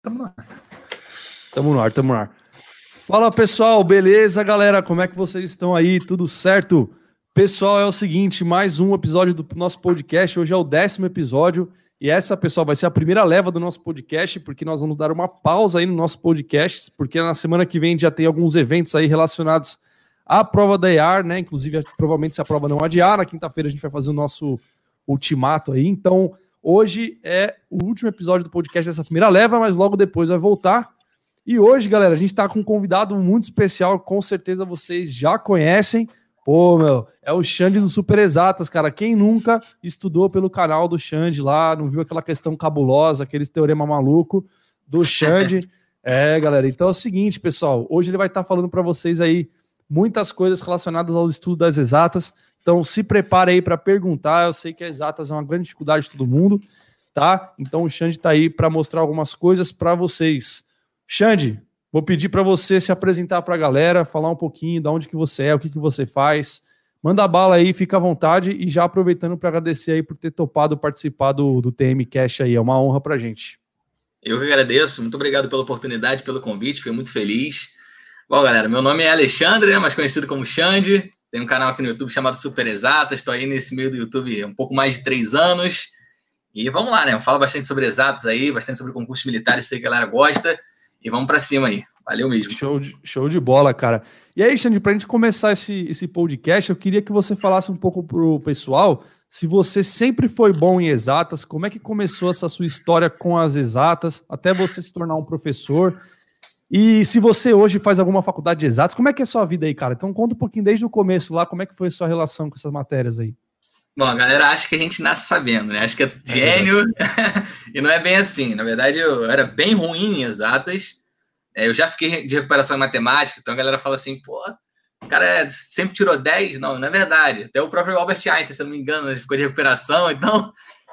Tamo no ar. Tamo no ar, tamo no ar. Fala pessoal, beleza galera? Como é que vocês estão aí? Tudo certo? Pessoal, é o seguinte, mais um episódio do nosso podcast. Hoje é o décimo episódio. E essa, pessoal, vai ser a primeira leva do nosso podcast, porque nós vamos dar uma pausa aí no nosso podcast, porque na semana que vem já tem alguns eventos aí relacionados à prova da EAR, né? Inclusive, provavelmente se a prova não adiar, na quinta-feira a gente vai fazer o nosso ultimato aí. Então, Hoje é o último episódio do podcast dessa primeira leva, mas logo depois vai voltar. E hoje, galera, a gente está com um convidado muito especial, com certeza vocês já conhecem. Pô, meu, é o Xande do Super Exatas, cara. Quem nunca estudou pelo canal do Xande lá, não viu aquela questão cabulosa, aquele teorema maluco do Xande? é, galera. Então é o seguinte, pessoal. Hoje ele vai estar tá falando para vocês aí muitas coisas relacionadas ao estudo das exatas. Então se prepare aí para perguntar. Eu sei que as exatas é uma grande dificuldade de todo mundo, tá? Então o Xande está aí para mostrar algumas coisas para vocês. Xande, vou pedir para você se apresentar para a galera, falar um pouquinho de onde que você é, o que que você faz. Manda bala aí, fica à vontade e já aproveitando para agradecer aí por ter topado participar do, do TM Cash aí, é uma honra para gente. Eu que agradeço, muito obrigado pela oportunidade, pelo convite, fiquei muito feliz. Bom, galera, meu nome é Alexandre, né, mais conhecido como Xande, tem um canal aqui no YouTube chamado Super Exatas. Estou aí nesse meio do YouTube há um pouco mais de três anos. E vamos lá, né? Eu falo bastante sobre exatos aí, bastante sobre concursos militares, sei que a galera gosta. E vamos para cima aí. Valeu mesmo. Show de, show de bola, cara. E aí, Xande, para a gente começar esse, esse podcast, eu queria que você falasse um pouco pro pessoal se você sempre foi bom em exatas, como é que começou essa sua história com as exatas, até você se tornar um professor. E se você hoje faz alguma faculdade de exatos, como é que é a sua vida aí, cara? Então conta um pouquinho desde o começo lá, como é que foi a sua relação com essas matérias aí? Bom, a galera acha que a gente nasce sabendo, né? Acho que é, é gênio, é e não é bem assim. Na verdade, eu era bem ruim em exatas. É, eu já fiquei de recuperação em matemática, então a galera fala assim, pô, o cara sempre tirou 10. Não, não é verdade. Até o próprio Albert Einstein, se eu não me engano, ele ficou de recuperação. Então,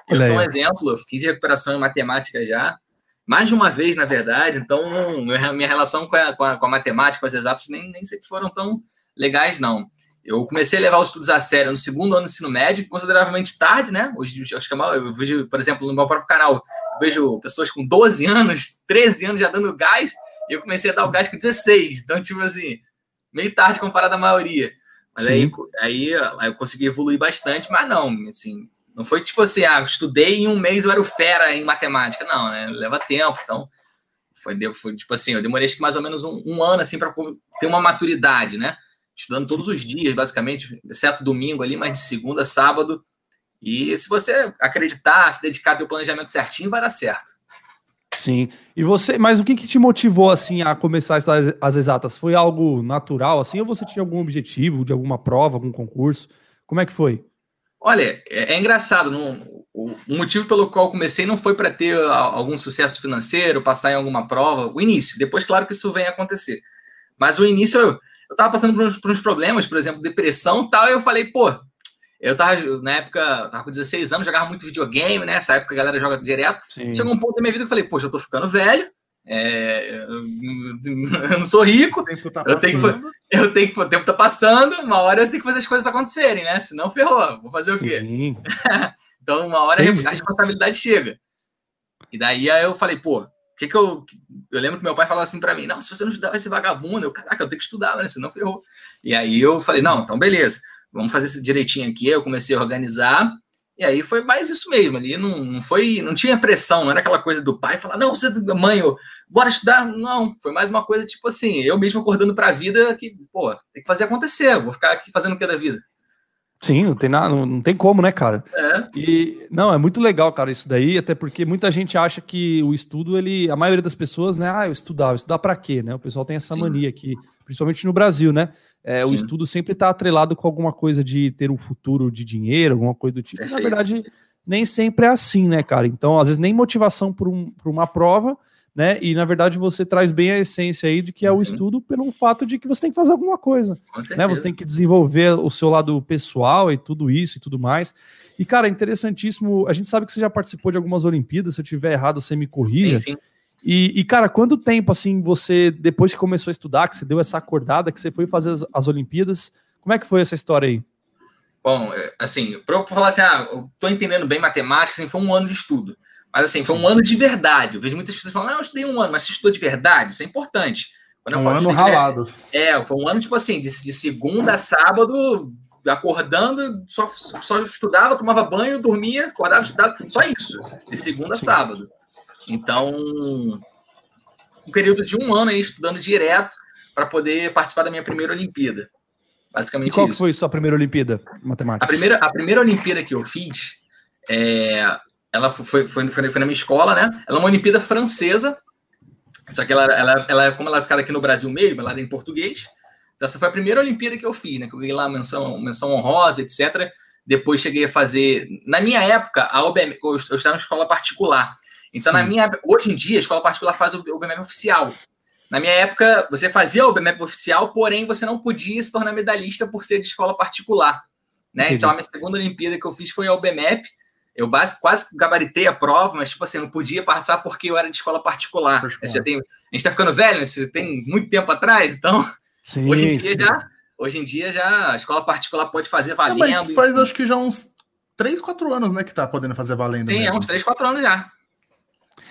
eu sou um exemplo. Eu fiz de recuperação em matemática já mais de uma vez, na verdade. Então, minha relação com a, com a, com a matemática, com as exatas, nem, nem sempre foram tão legais, não. Eu comecei a levar os estudos a sério no segundo ano do ensino médio, consideravelmente tarde, né? Hoje, acho que é mal, eu vejo, por exemplo, no meu próprio canal, eu vejo pessoas com 12 anos, 13 anos já dando gás, e eu comecei a dar o gás com 16. Então, tipo assim, meio tarde comparado à maioria. Mas aí, aí, aí eu consegui evoluir bastante, mas não, assim, não foi tipo assim, ah, estudei em um mês eu era o fera em matemática. Não, né? Leva tempo. Então, foi, foi tipo assim, eu demorei acho que mais ou menos um, um ano assim para ter uma maturidade, né? Estudando todos os dias, basicamente, exceto domingo ali, mas de segunda sábado. E se você acreditar, se dedicar ao planejamento certinho, vai dar certo. Sim. E você, mas o que, que te motivou assim a começar a estudar as exatas? Foi algo natural assim ou você tinha algum objetivo de alguma prova, algum concurso? Como é que foi? Olha, é, é engraçado. Não, o, motivo pelo qual eu comecei não foi para ter algum sucesso financeiro, passar em alguma prova. O início. Depois, claro que isso vem acontecer. Mas o início, eu, eu tava passando por uns, por uns problemas, por exemplo, depressão e tal. E eu falei, pô, eu tava, na época, tava com 16 anos, jogava muito videogame, né? Essa época a galera joga direto. Sim. Chegou um ponto da minha vida que eu falei, poxa, eu tô ficando velho. É, eu não sou rico. O tempo tá eu, tenho que, eu tenho que. O tempo tá passando, uma hora eu tenho que fazer as coisas acontecerem, né? Senão ferrou. Vou fazer Sim. o quê? então, uma hora Entendi. a responsabilidade chega. E daí aí eu falei, pô, o que que eu. Eu lembro que meu pai falava assim para mim: não, se você não estudar, vai ser vagabundo. Eu, caraca, eu tenho que estudar, né? Senão ferrou. E aí eu falei: não, então beleza, vamos fazer isso direitinho aqui. Eu comecei a organizar. E aí foi mais isso mesmo ali, não, não foi, não tinha pressão, não era aquela coisa do pai falar, não, você mãe, eu, bora estudar. Não, foi mais uma coisa tipo assim, eu mesmo acordando para a vida que, pô, tem que fazer acontecer, vou ficar aqui fazendo o que da vida. Sim, não tem nada, não, não tem como, né, cara? É. E não, é muito legal, cara, isso daí, até porque muita gente acha que o estudo, ele, a maioria das pessoas, né, ah, eu estudar, eu estudar para quê, né? O pessoal tem essa Sim. mania aqui, principalmente no Brasil, né? É, o estudo sempre está atrelado com alguma coisa de ter um futuro de dinheiro, alguma coisa do tipo. Perfeito. Na verdade, nem sempre é assim, né, cara? Então, às vezes nem motivação por, um, por uma prova, né? E na verdade você traz bem a essência aí de que é o estudo pelo fato de que você tem que fazer alguma coisa, né? Você tem que desenvolver o seu lado pessoal e tudo isso e tudo mais. E cara, interessantíssimo. A gente sabe que você já participou de algumas Olimpíadas. Se eu tiver errado, você me corrija. Sim, sim. E, e, cara, quanto tempo assim você depois que começou a estudar, que você deu essa acordada, que você foi fazer as, as Olimpíadas, como é que foi essa história aí? Bom, é, assim, para eu falar assim, ah, eu tô entendendo bem matemática, assim, foi um ano de estudo. Mas assim, foi um ano de verdade. Eu vejo muitas pessoas falando, ah, eu estudei um ano, mas você estudou de verdade? Isso é importante. Quando um ano ralado. É, foi um ano, tipo assim, de, de segunda a sábado, acordando, só, só estudava, tomava banho, dormia, acordava, estudava, só isso, de segunda a sábado. Então, um período de um ano aí estudando direto para poder participar da minha primeira Olimpíada. Basicamente e qual isso. foi sua primeira Olimpíada matemática? A primeira, a primeira Olimpíada que eu fiz, é, ela foi, foi, foi, foi, na minha escola, né? Ela é uma Olimpíada francesa, só que ela, ela, ela, como ela é ficada aqui no Brasil mesmo, ela era em português. Então, essa foi a primeira Olimpíada que eu fiz, né? Que eu ganhei lá menção, menção honrosa, etc. Depois cheguei a fazer. Na minha época, a OBM, eu, eu estava em escola particular. Então, Sim. na minha hoje em dia, a escola particular faz o OBM oficial. Na minha época, você fazia o BMEP oficial, porém você não podia se tornar medalhista por ser de escola particular. Né? Então, a minha segunda Olimpíada que eu fiz foi a BMEP. Eu base, quase gabaritei a prova, mas, tipo assim, não podia participar porque eu era de escola particular. Tem, a gente está ficando velho, né? Você tem muito tempo atrás, então. Sim, hoje em dia já. Hoje em dia já a escola particular pode fazer valendo. É, mas faz acho que já uns 3, 4 anos, né, que tá podendo fazer valendo. Sim, é mesmo. é uns 3, 4 anos já.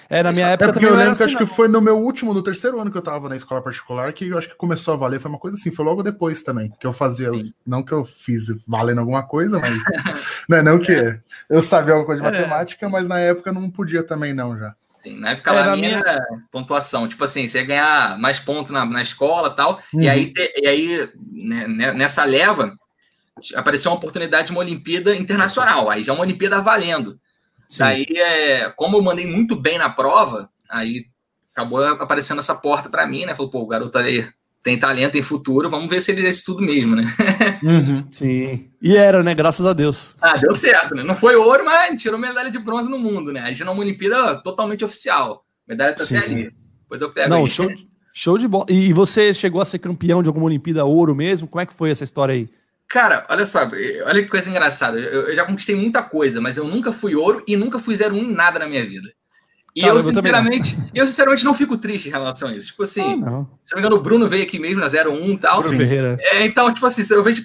É, na minha época é também. Eu lembro que assim, acho que foi no meu último, no terceiro ano que eu tava na escola particular, que eu acho que começou a valer. Foi uma coisa assim, foi logo depois também. Que eu fazia. Sim. Não que eu fiz valendo alguma coisa, mas. não, não que é. eu sabia alguma coisa de é. matemática, mas na época não podia também, não, já. Sim, na época lá, minha, minha pontuação, tipo assim, você ia ganhar mais pontos na, na escola tal, uhum. e aí, te, e aí né, né, nessa leva apareceu uma oportunidade de uma Olimpíada internacional, aí já é uma Olimpíada valendo. Sim. Daí, é, como eu mandei muito bem na prova, aí acabou aparecendo essa porta para mim, né? Falou, pô, o garoto aí tem talento, tem futuro, vamos ver se ele é isso tudo mesmo, né? Uhum, sim. E era, né? Graças a Deus. Ah, deu certo, né? Não foi ouro, mas tirou medalha de bronze no mundo, né? A gente numa Olimpíada totalmente oficial. medalha tá sim. até ali. Depois eu pego Não, aí. show, show de bola. E você chegou a ser campeão de alguma Olimpíada ouro mesmo? Como é que foi essa história aí? Cara, olha só, olha que coisa engraçada. Eu, eu, já conquistei muita coisa, mas eu nunca fui ouro e nunca fui 01 em nada na minha vida. E eu, sinceramente, eu, sinceramente, não fico triste em relação a isso. Tipo assim, ah, se não me engano, o Bruno veio aqui mesmo na 01 e tal. Bruno Ferreira. É, então, tipo assim, eu vejo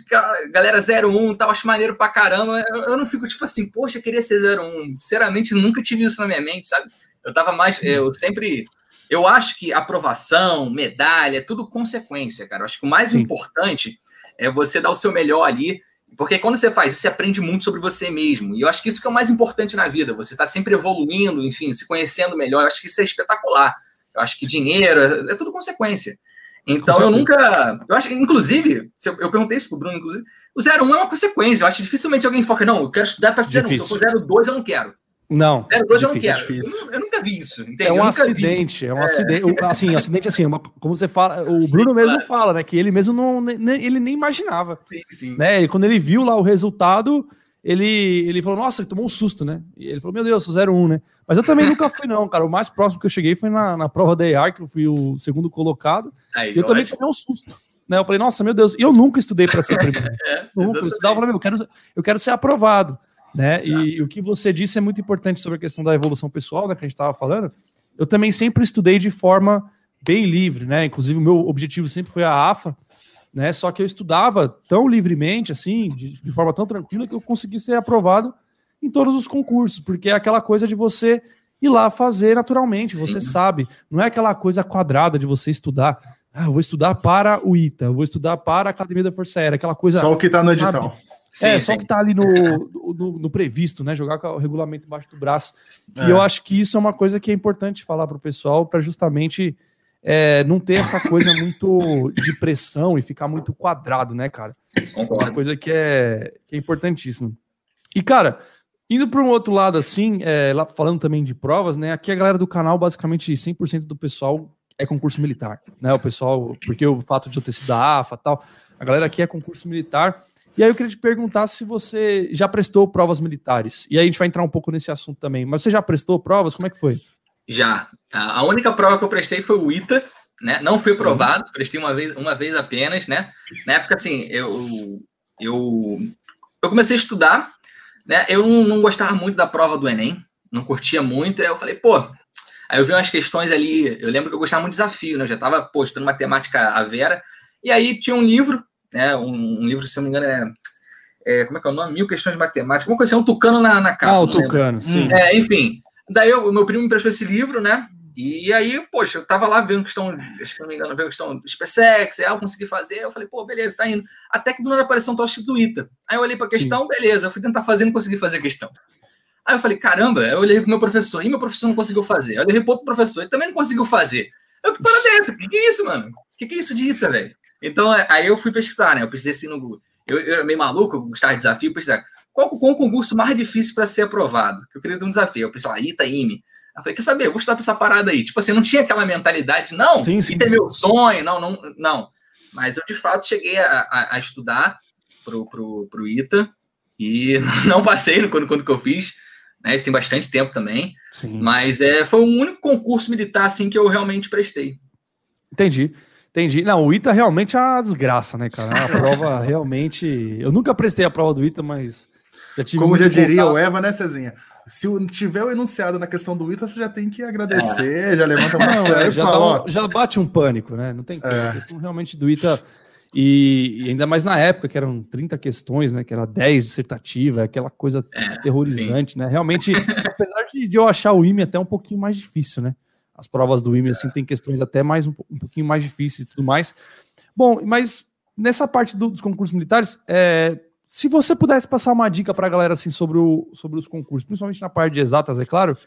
galera 01 e tal, acho maneiro pra caramba. Eu, eu, não fico, tipo assim, poxa, queria ser 01. Sinceramente, nunca tive isso na minha mente, sabe? Eu tava mais. Eu sempre. Eu acho que aprovação, medalha, é tudo consequência, cara. Eu acho que o mais Sim. importante é você dar o seu melhor ali, porque quando você faz isso, você aprende muito sobre você mesmo. E eu acho que isso que é o mais importante na vida. Você está sempre evoluindo, enfim, se conhecendo melhor. Eu acho que isso é espetacular. Eu acho que dinheiro é, é tudo consequência. Então eu nunca. Eu acho, inclusive, eu perguntei isso pro Bruno, inclusive, o 01 é uma consequência. Eu acho que dificilmente alguém foca, não, eu quero estudar para ser 01. Se eu for 02, eu não quero. Não. 02 eu não quero. Eu, eu, nunca vi isso. Entende? É um acidente, vi. é um é. acidente. Assim, acidente assim, uma, como você fala, o Bruno mesmo claro. fala, né? Que ele mesmo não, nem, ele nem imaginava. Sim, sim. Né? E quando ele viu lá o resultado, ele, ele falou, nossa, ele tomou um susto, né? E ele falou, meu Deus, sou 01, né? Mas eu também nunca fui, não, cara. O mais próximo que eu cheguei foi na, na prova da EAR, que eu fui o segundo colocado. Aí, e eu também tomei um susto. Né? Eu falei, nossa, meu Deus, e eu nunca estudei para ser primeiro. é, nunca. Eu estudava, eu falei, eu quero, eu quero ser aprovado. Né? E o que você disse é muito importante sobre a questão da evolução pessoal, né, que a gente estava falando. Eu também sempre estudei de forma bem livre, né? Inclusive, o meu objetivo sempre foi a AFA, né? Só que eu estudava tão livremente, assim, de, de forma tão tranquila, que eu consegui ser aprovado em todos os concursos, porque é aquela coisa de você ir lá fazer naturalmente, Sim. você sabe. Não é aquela coisa quadrada de você estudar. Ah, eu vou estudar para o ITA, eu vou estudar para a Academia da Força Aérea, aquela coisa. Só o que está no edital. Sabe? Sim, é, só sim. que tá ali no, no, no, previsto, né? Jogar com o regulamento embaixo do braço. É. E eu acho que isso é uma coisa que é importante falar para o pessoal, para justamente é, não ter essa coisa muito de pressão e ficar muito quadrado, né, cara? Concordo. Uma coisa que é, que é importantíssima. E, cara, indo para um outro lado, assim, é, lá falando também de provas, né? Aqui a galera do canal, basicamente 100% do pessoal é concurso militar, né? O pessoal, porque o fato de eu ter sido da AFA e tal, a galera aqui é concurso militar. E aí eu queria te perguntar se você já prestou provas militares. E aí a gente vai entrar um pouco nesse assunto também. Mas você já prestou provas? Como é que foi? Já. A única prova que eu prestei foi o ITA, né? Não fui aprovado, prestei uma vez, uma vez apenas, né? Na época, assim, eu, eu, eu comecei a estudar, né? Eu não, não gostava muito da prova do Enem, não curtia muito. Aí eu falei, pô, Aí eu vi umas questões ali, eu lembro que eu gostava muito de desafio, né? Eu já estava postando matemática a Vera. E aí tinha um livro né? Um, um, livro, se não me engano, é, é, Como é que é o nome? Mil Questões de Matemática. Uma coisa assim, um tucano na, na capa. Ah, o tucano, sim. É, enfim. Daí o meu primo me emprestou esse livro, né? E aí, poxa, eu tava lá vendo questão, acho que não me engano, vendo questão SpaceX, eu consegui fazer, eu falei, pô, beleza, tá indo. Até que do nada apareceu um troço do ITA. Aí eu olhei pra questão, Sim. beleza, eu fui tentar fazer, não consegui fazer a questão. Aí eu falei, caramba, eu olhei pro meu professor, e meu professor não conseguiu fazer. Eu olhei pro outro professor, ele também não conseguiu fazer. Eu, que parada é essa? O que, que é isso, mano? O que, que é isso de ITA, velho? Então, aí eu fui pesquisar, né? Eu pesquisei assim no Google. Eu, eu meio maluco, eu gostava de desafio, pesquisar. Qual, qual o concurso mais difícil para ser aprovado? Que eu queria ter um desafio. Eu pensei lá, ITA, IME. Eu falei, quer saber? Eu vou estudar pra essa parada aí. Tipo assim, não tinha aquela mentalidade, não, sim, sim. ITA é meu sonho, não, não, não. Mas eu, de fato, cheguei a, a, a estudar pro, pro, pro ITA e não passei quando, quando que eu fiz. Né? Isso tem bastante tempo também. Sim. Mas é, foi o único concurso militar assim que eu realmente prestei. Entendi. Entendi. Não, o ITA realmente é uma desgraça, né, cara? A prova realmente. Eu nunca prestei a prova do ITA, mas já tive Como já diria o Eva, né, Cezinha? Se tiver o enunciado na questão do ITA, você já tem que agradecer, é. já levanta uma Não, é, já, fala, um, já bate um pânico, né? Não tem como. É. A questão realmente do ITA. E, e, ainda mais na época, que eram 30 questões, né? Que era 10 dissertativa, aquela coisa é, terrorizante, sim. né? Realmente, apesar de, de, eu achar o IME até um pouquinho mais difícil, né? As provas do IME, assim, tem questões até mais um, um pouquinho mais difíceis e tudo mais. Bom, mas nessa parte do, dos concursos militares, é, se você pudesse passar uma dica para a galera assim, sobre, o, sobre os concursos, principalmente na parte de exatas, é claro,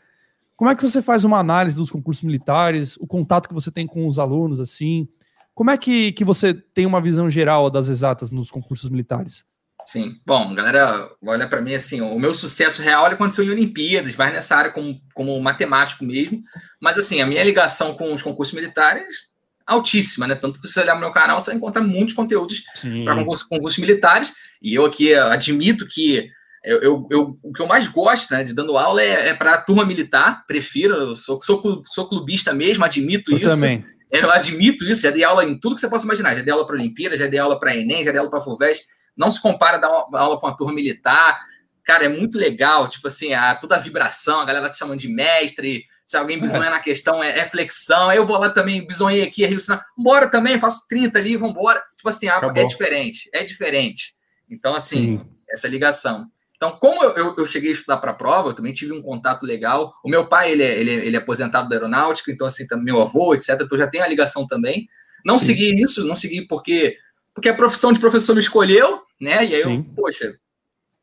como é que você faz uma análise dos concursos militares, o contato que você tem com os alunos, assim, como é que, que você tem uma visão geral das exatas nos concursos militares? Sim, bom, galera, olha para mim assim, o meu sucesso real aconteceu em Olimpíadas, mais nessa área como, como matemático mesmo, mas assim, a minha ligação com os concursos militares altíssima, né? Tanto que se você olhar no meu canal, você vai encontrar muitos conteúdos para concursos, concursos, militares. E eu aqui admito que eu, eu, eu, o que eu mais gosto né, de dando aula é, é para a turma militar, prefiro, eu sou, sou, sou clubista mesmo, admito eu isso. Também. Eu admito isso, já dei aula em tudo que você possa imaginar. Já dei aula para Olimpíada, já dei aula para Enem, já dei aula para FUVEST. Não se compara dar aula para uma turma militar. Cara, é muito legal, tipo assim, a, toda a vibração, a galera te chamando de mestre, se alguém bisonha é. na questão, é, é, flexão. Aí eu vou lá também, bisonhei aqui, Rio Sinal. Bora também, faço 30 ali, vambora. Tipo assim, é diferente, é diferente. Então, assim, Sim. essa ligação. Então, como eu, eu, eu cheguei a estudar para a prova, eu também tive um contato legal. O meu pai, ele é, ele, é, ele é aposentado da aeronáutica, então, assim, também meu avô, etc. Então, já tem a ligação também. Não Sim. segui isso, não segui porque, porque a profissão de professor me escolheu, né? E aí Sim. eu, poxa,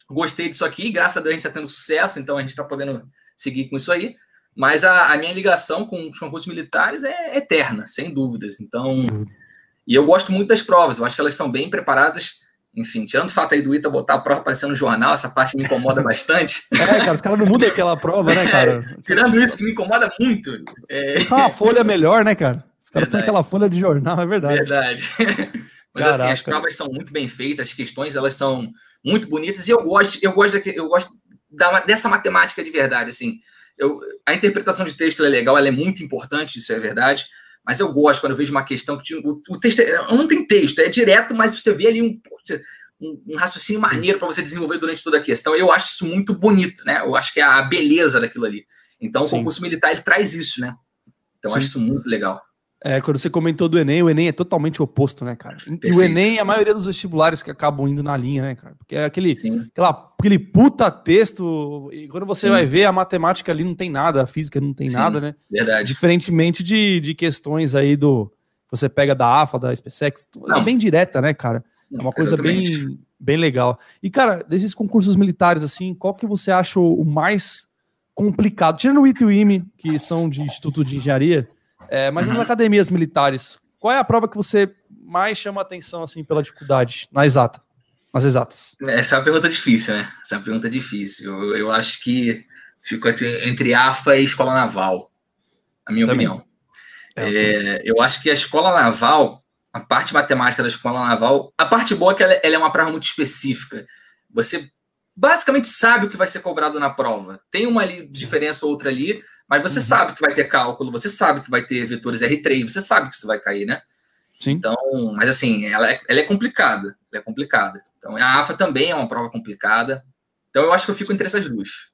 gostei disso aqui, graças a Deus a gente está tendo sucesso, então a gente está podendo seguir com isso aí. Mas a, a, minha ligação com os concursos militares é eterna, sem dúvidas. Então, Sim. e eu gosto muito das provas, eu acho que elas são bem preparadas. Enfim, tirando o fato aí do Ita botar a prova aparecendo no jornal, essa parte me incomoda bastante. É, cara, os caras não mudam aquela prova, né, cara? É, tirando isso, que me incomoda muito. É... Uma folha melhor, né, cara? Os caras têm aquela folha de jornal, é verdade. Verdade. Mas Caraca. assim, as provas são muito bem feitas, as questões elas são muito bonitas e eu gosto, eu gosto, eu gosto da, dessa matemática de verdade, assim eu, a interpretação de texto é legal, ela é muito importante, isso é verdade, mas eu gosto quando eu vejo uma questão que o, o texto é, não tem texto, é direto, mas você vê ali um, um, um raciocínio maneiro para você desenvolver durante toda a questão. Eu acho isso muito bonito, né? Eu acho que é a beleza daquilo ali. Então, o concurso militar ele traz isso, né? Então, eu acho isso muito legal. É, quando você comentou do Enem, o Enem é totalmente oposto, né, cara? Perfeito. E o Enem, a maioria dos vestibulares que acabam indo na linha, né, cara? Porque é aquele, aquela, aquele puta texto, e quando você Sim. vai ver, a matemática ali não tem nada, a física não tem Sim, nada, né? Verdade. Diferentemente de, de questões aí do. Você pega da AFA, da SpaceX, é bem direta, né, cara? É uma coisa bem, bem legal. E, cara, desses concursos militares, assim, qual que você acha o mais complicado? Tirando o IT e o IME, que são de Instituto de Engenharia é, mas as academias militares, qual é a prova que você mais chama atenção assim pela dificuldade na exata? Nas exatas. Essa é uma pergunta difícil, né? Essa é uma pergunta difícil. Eu, eu acho que fico entre AFA e Escola Naval, a minha Também. opinião. É, é, eu acho que a Escola Naval, a parte matemática da Escola Naval, a parte boa é que ela, ela é uma prova muito específica. Você basicamente sabe o que vai ser cobrado na prova. Tem uma ali, diferença ou outra ali, mas você uhum. sabe que vai ter cálculo, você sabe que vai ter vetores R3, você sabe que isso vai cair, né? Sim. Então, mas assim, ela é, ela é complicada. Ela é complicada. Então, a AFA também é uma prova complicada. Então, eu acho que eu fico entre essas duas.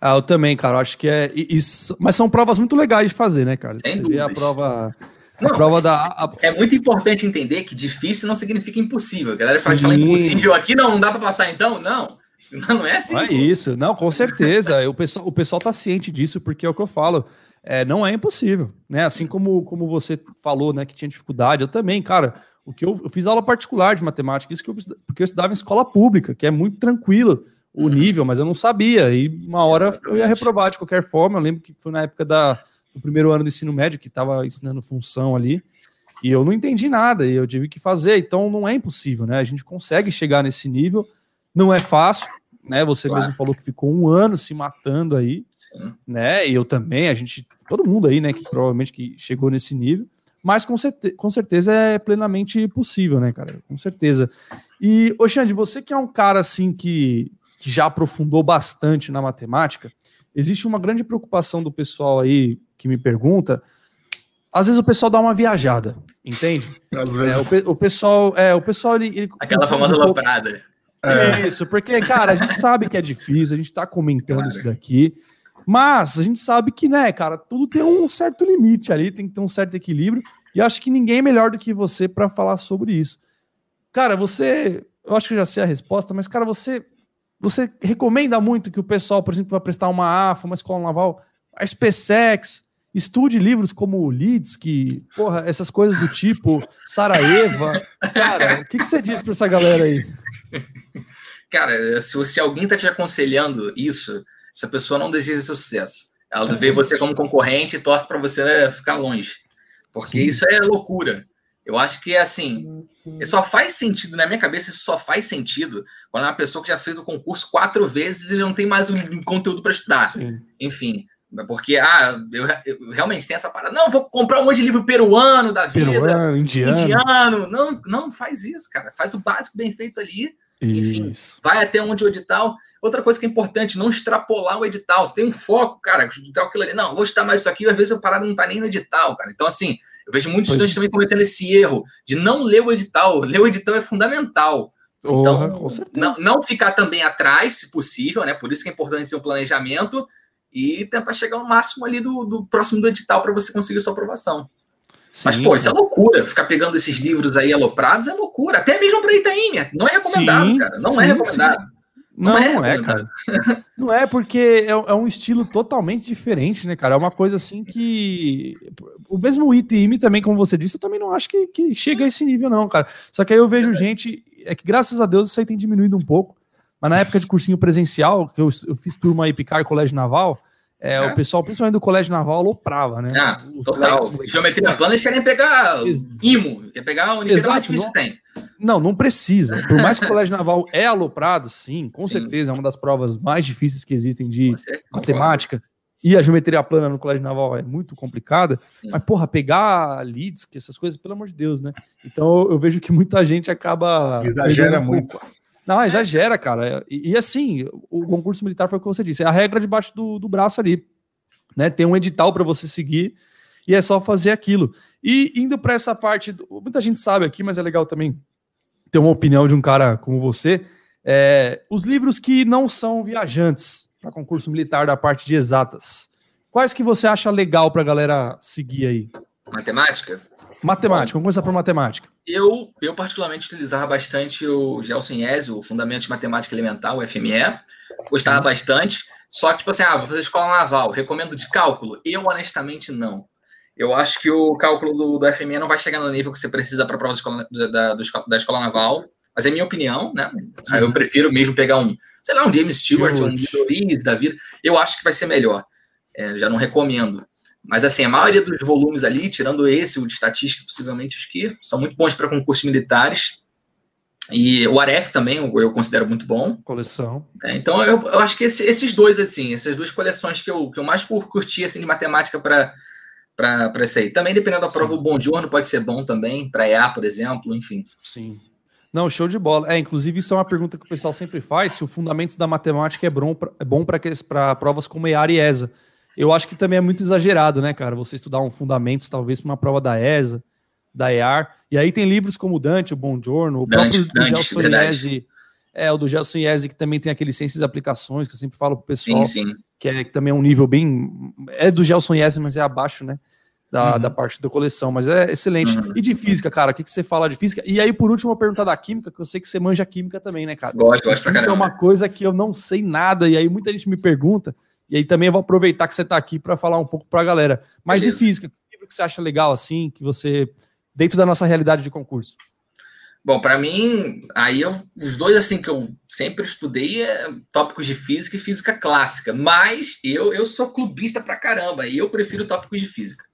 Ah, eu também, cara. Eu acho que é. Isso, mas são provas muito legais de fazer, né, cara? Sem dúvida. A prova. Não, a prova da. A... É muito importante entender que difícil não significa impossível. A galera Sim. fala impossível aqui, não, não dá para passar então? Não. Não é assim. Não é isso. Não, com certeza. o, pessoal, o pessoal tá ciente disso, porque é o que eu falo. É, não é impossível, né? Assim como, como você falou, né, que tinha dificuldade, eu também, cara. O que eu, eu fiz aula particular de matemática, isso que eu, porque eu estudava em escola pública, que é muito tranquilo o uhum. nível, mas eu não sabia. E uma hora eu ia reprovar de qualquer forma. Eu lembro que foi na época da, do primeiro ano do ensino médio, que estava ensinando função ali. E eu não entendi nada, e eu tive que fazer. Então não é impossível, né? A gente consegue chegar nesse nível. Não é fácil, né? Você claro. mesmo falou que ficou um ano se matando aí, Sim. né? E eu também, a gente, todo mundo aí, né? Que provavelmente que chegou nesse nível. Mas com, certe com certeza é plenamente possível, né, cara? Com certeza. E, Oxande, você que é um cara assim que, que já aprofundou bastante na matemática, existe uma grande preocupação do pessoal aí que me pergunta às vezes o pessoal dá uma viajada, entende? Às vezes. É, o, o, pessoal, é, o pessoal ele, ele aquela famosa um aloprada. É. Isso, porque cara, a gente sabe que é difícil, a gente tá comentando claro. isso daqui, mas a gente sabe que, né, cara, tudo tem um certo limite ali, tem que ter um certo equilíbrio, e acho que ninguém é melhor do que você para falar sobre isso. Cara, você, eu acho que eu já sei a resposta, mas cara, você você recomenda muito que o pessoal, por exemplo, vai prestar uma AFA, uma escola naval, a SpaceX, Estude livros como Leeds, que, porra, essas coisas do tipo, Sarajevo. Cara, o que, que você diz para essa galera aí? Cara, se, se alguém tá te aconselhando isso, essa pessoa não deseja seu sucesso. Ela vê você como concorrente e torce para você ficar longe. Porque Sim. isso é loucura. Eu acho que é assim, só faz sentido, na minha cabeça, isso só faz sentido quando é uma pessoa que já fez o concurso quatro vezes e não tem mais um conteúdo para estudar. Sim. Enfim, porque, ah, eu, eu, realmente tenho essa parada. Não, vou comprar um monte de livro peruano da vida. Peruano, indiano. indiano. Não, não faz isso, cara. Faz o básico bem feito ali. Isso. Enfim, vai até onde o edital. Outra coisa que é importante, não extrapolar o edital. Você tem um foco, cara, edital aquilo ali. Não, vou estudar mais isso aqui, às vezes a parada não tá nem no edital, cara. Então, assim, eu vejo muitos pois estudantes também cometendo esse erro de não ler o edital. Ler o edital é fundamental. Então, oh, não, não ficar também atrás, se possível, né? Por isso que é importante ter um planejamento e tentar chegar ao máximo ali do, do próximo do edital para você conseguir sua aprovação. Sim, Mas, pô, isso é loucura. Ficar pegando esses livros aí aloprados é loucura. Até mesmo para Itaímia. Não é recomendado, sim, cara. Não é sim, é recomendado. Não, não, é, não é, cara. não é, porque é, é, um estilo totalmente diferente, né, cara? É uma coisa assim que. O mesmo ITM também, como você disse, eu também não acho que, que chega a esse nível, não, cara. Só que aí eu vejo é. gente. É que graças a Deus isso aí tem diminuído um pouco. Mas na época de cursinho presencial, que eu, eu fiz turma aí, Picar Colégio Naval, é, é, o pessoal, principalmente do colégio naval, aloprava, né? Ah, total. Geometria plana, eles querem pegar IMO, quer pegar o nível Exato, mais difícil não, tem. Não, não precisa. Por mais que o colégio naval é aloprado, sim, com sim. certeza, é uma das provas mais difíceis que existem de matemática. E a geometria plana no colégio naval é muito complicada. Sim. Mas, porra, pegar leads, que essas coisas, pelo amor de Deus, né? Então eu, eu vejo que muita gente acaba. Exagera muito. Não, exagera, cara. E, e, assim, o concurso militar foi o que você disse, é a regra debaixo do, do braço ali. Né? Tem um edital para você seguir e é só fazer aquilo. E indo para essa parte, muita gente sabe aqui, mas é legal também ter uma opinião de um cara como você. É, os livros que não são viajantes para concurso militar da parte de exatas, quais que você acha legal para a galera seguir aí? Matemática? Matemática, vamos começar por matemática. Eu, eu particularmente utilizava bastante o Gelson Yes, o Fundamentos de Matemática Elementar, o FME. Gostava bastante. Só que, tipo assim, ah, vou fazer escola naval. Recomendo de cálculo? Eu, honestamente, não. Eu acho que o cálculo do, do FME não vai chegar no nível que você precisa para a prova escola, da, da, da, escola naval. Mas é minha opinião, né? Eu prefiro mesmo pegar um, sei lá, um James Stewart, Stewart. um Midoriz da vida. Eu acho que vai ser melhor. É, já não recomendo. Mas, assim, a maioria dos volumes ali, tirando esse, o de estatística, possivelmente, os que são muito bons para concursos militares. E o Aref também, eu considero muito bom. Coleção. É, então, eu, eu acho que esse, esses dois, assim, essas duas coleções que eu, que eu mais curti, assim, de matemática para para esse aí. Também, dependendo da prova, Sim. o Bom Giorno pode ser bom também, para EA, por exemplo, enfim. Sim. Não, show de bola. É, inclusive, isso é uma pergunta que o pessoal sempre faz: se o Fundamentos da Matemática é bom para é bom provas como EAR e ESA. Eu acho que também é muito exagerado, né, cara? Você estudar um fundamentos, talvez, para uma prova da ESA, da EAR. E aí tem livros como Dante, o Bom Giorno, o Dante, próprio Dante, Gelson Iese, é, o do Gelson Iese, que também tem aquele Ciências e Aplicações, que eu sempre falo pro pessoal, sim, sim. que é que também é um nível bem... É do Gelson Iese, mas é abaixo, né? da, uhum. da parte da coleção, mas é excelente. Uhum. E de física, cara, o que, que você fala de física? E aí, por último, uma pergunta da química, que eu sei que você manja química também, né, cara? Gosto, gosto pra caramba. É uma coisa que eu não sei nada, e aí muita gente me pergunta, e aí também eu vou aproveitar que você tá aqui para falar um pouco pra galera. Mas Beleza. de física, que livro que você acha legal, assim, que você, dentro da nossa realidade de concurso? Bom, para mim, aí eu, os dois assim que eu sempre estudei é tópicos de física e física clássica, mas eu, eu sou clubista pra caramba e eu prefiro tópicos de física.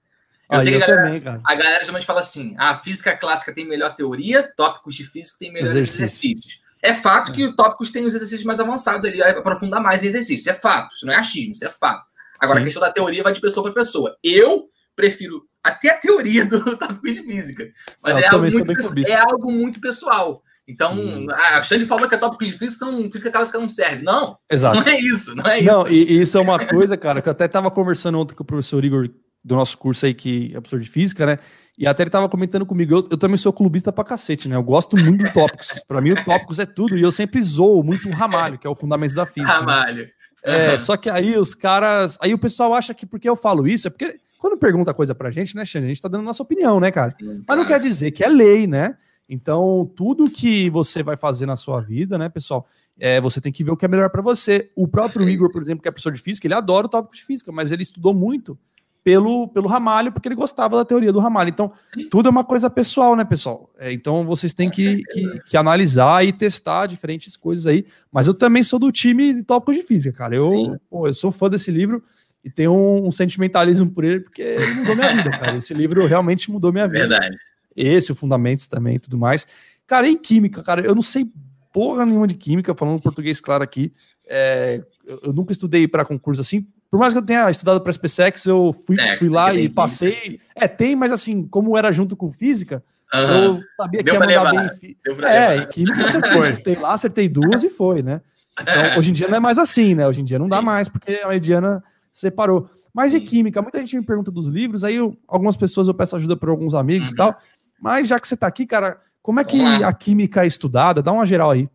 Eu ah, sei eu que a galera, também, a galera geralmente fala assim: a física clássica tem melhor teoria, tópicos de física tem melhores Exercício. exercícios. É fato que é. os tópicos têm os exercícios mais avançados ali, aprofundar mais em exercícios. É fato, isso não é achismo, isso é fato. Agora, Sim. a questão da teoria vai de pessoa para pessoa. Eu prefiro até a teoria do tópico de física, mas é algo, muito, é algo, muito, pessoal. Então, hum. a Xande falou que é tópico de física, então física clássica não serve. Não, Exato. não é isso, não é isso. Não, e, e isso é uma coisa, cara, que eu até estava conversando ontem com o professor Igor do nosso curso aí, que é professor de física, né? E até ele tava comentando comigo, eu, eu também sou clubista pra cacete, né? Eu gosto muito do tópicos. Para mim, o tópicos é tudo, e eu sempre zoo muito o ramalho, que é o fundamento da física. Né? Ramalho. Né? É, uhum. só que aí os caras. Aí o pessoal acha que porque eu falo isso, é porque quando pergunta coisa pra gente, né, Xande, a gente tá dando nossa opinião, né, cara? Sim, Mas não quer dizer que é lei, né? Então, tudo que você vai fazer na sua vida, né, pessoal, é, você tem que ver o que é melhor para você. O próprio Igor, por exemplo, que é professor de física, ele adora o tópico de física, mas ele estudou muito pelo, pelo Ramalho, porque ele gostava da teoria do Ramalho. Então, Sim. tudo é uma coisa pessoal, né, pessoal? É, então, vocês têm que, que, que, analisar e testar diferentes coisas aí. Mas eu também sou do time de tópicos de física, cara. Eu, pô, eu sou fã desse livro e tenho um, um, sentimentalismo por ele, porque ele mudou minha vida, cara. Esse livro realmente mudou minha vida. Verdade. Esse, o Fundamentos também e tudo mais. Cara, em química, cara, eu não sei porra nenhuma de química, falando português claro aqui. É, eu, nunca estudei para concurso assim, por mais que eu tenha estudado para SpaceX, eu fui, é, fui lá e passei. É, tem, mas assim, como era junto com física, uhum. eu sabia que ia mandar levar. bem. É, e química você foi. Acertei lá, acertei duas e foi, né? Então, hoje em dia não é mais assim, né? Hoje em dia não dá Sim. mais, porque a mediana separou. Mas Sim. e química? Muita gente me pergunta dos livros, aí eu, algumas pessoas eu peço ajuda para alguns amigos uhum. e tal. Mas já que você está aqui, cara, como é que a química é estudada? Dá uma geral aí.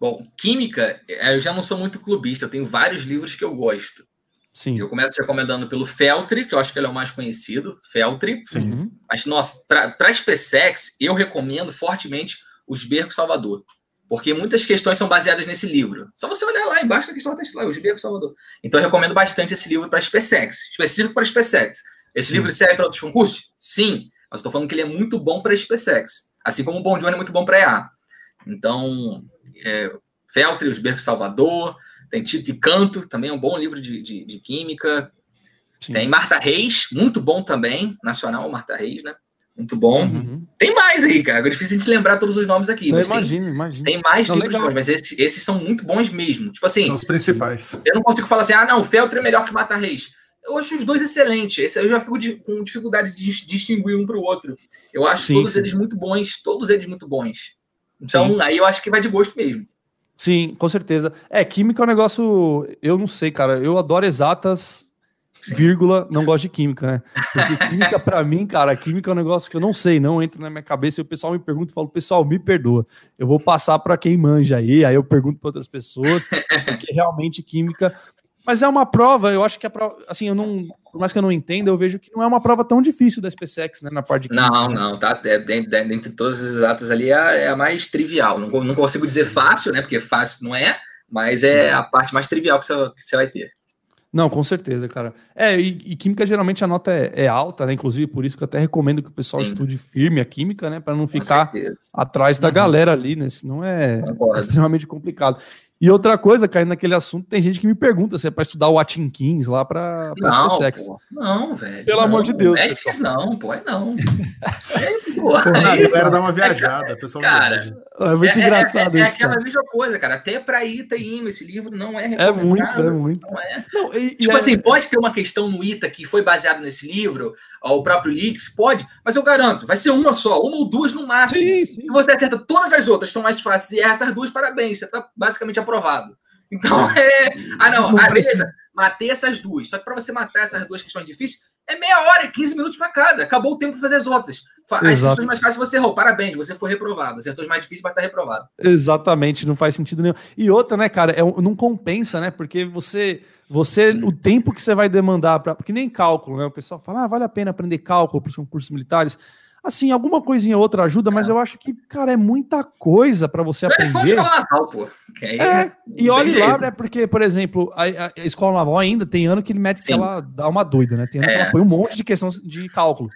Bom, química, eu já não sou muito clubista, eu tenho vários livros que eu gosto. Sim. Eu começo recomendando pelo Feltri, que eu acho que ele é o mais conhecido, Feltri. Sim. Uhum. Mas, nossa, para SpaceX, eu recomendo fortemente os Berco Salvador. Porque muitas questões são baseadas nesse livro. Só você olhar lá embaixo da questão está lá, os Berco Salvador. Então eu recomendo bastante esse livro para SpaceX, específico para SpaceX. Esse Sim. livro serve para outros concursos? Sim. Mas estou falando que ele é muito bom para SpaceX. Assim como o Bom é muito bom para EA. Então, é, Feltri, os Berco Salvador, tem Tito e Canto, também é um bom livro de, de, de química. Sim. Tem Marta Reis, muito bom também, nacional, Marta Reis, né? Muito bom. Uhum. Tem mais aí, cara. É difícil a gente lembrar todos os nomes aqui. Mas imagino, tem, imagino. Tem mais não, livros bons, mas esses, esses, são muito bons mesmo. Tipo assim. São os principais. Eu não consigo falar assim, ah, não, o Feltro é melhor que Marta Reis. Eu acho os dois excelentes. Esse eu já fico de, com dificuldade de distinguir um para o outro. Eu acho sim, todos sim. eles muito bons, todos eles muito bons. Então, sim. aí eu acho que vai de gosto mesmo. Sim, com certeza. É, química é um negócio. Eu não sei, cara. Eu adoro exatas, vírgula, não gosto de química, né? Porque química, para mim, cara, química é um negócio que eu não sei, não entra na minha cabeça. E o pessoal me pergunta e falo, pessoal, me perdoa. Eu vou passar para quem manja aí, aí eu pergunto para outras pessoas, porque realmente química mas é uma prova, eu acho que a prova, assim, eu não, por mais que eu não entenda, eu vejo que não é uma prova tão difícil da SpaceX, né, na parte de Não, não, tá, é, dentro, dentre todas as exatas ali é, é, a mais trivial, não, não consigo dizer fácil, né, porque fácil não é, mas é Sim. a parte mais trivial que você, que você vai ter. Não, com certeza, cara. É, e, e química geralmente a nota é, é, alta, né? Inclusive, por isso que eu até recomendo que o pessoal Sim. estude firme a química, né? Para não ficar atrás da uhum. galera ali, né? Senão é, é extremamente complicado. E outra coisa, caindo naquele assunto, tem gente que me pergunta se é para estudar o Atin Kings lá para não, SpaceX. Pô, não, velho. Pelo não, amor de Deus. Médicos não, pô, é não. é, pô, a galera dá uma viajada, pessoal. Cara, é muito é, é engraçado é, é, isso. É aquela cara. mesma coisa, cara. Até para ITA e IMA, esse livro não é recomendado. É muito, é muito. Não é. Não, e, tipo e assim, pode ter uma questão no ITA que foi baseado nesse livro, o próprio Lytics, pode, mas eu garanto, vai ser uma só, uma ou duas no máximo. Sim, sim. Se você acerta todas as outras, são mais fáceis, e essas duas, parabéns, você está basicamente aprovado. Então é. Ah, não, ah, beleza. Matei essas duas. Só que para você matar essas duas questões difíceis, é meia hora, 15 minutos para cada. Acabou o tempo para fazer as outras. As Exato. questões mais fáceis você errou. Parabéns, você foi reprovado. Acertou as mais difíceis, vai estar reprovado. Exatamente, não faz sentido nenhum. E outra, né, cara, é, não compensa, né? Porque você você, o tempo que você vai demandar para. Porque nem cálculo, né? O pessoal fala, ah, vale a pena aprender cálculo para os concursos militares. Assim, alguma coisinha ou outra ajuda, mas é. eu acho que, cara, é muita coisa para você não aprender. É escola naval, pô. é, e olhe lá, né? Porque, por exemplo, a, a, escola naval ainda tem ano que ele mete que ela dá uma doida, né? Tem ano é. que ela põe um monte de questão de cálculo.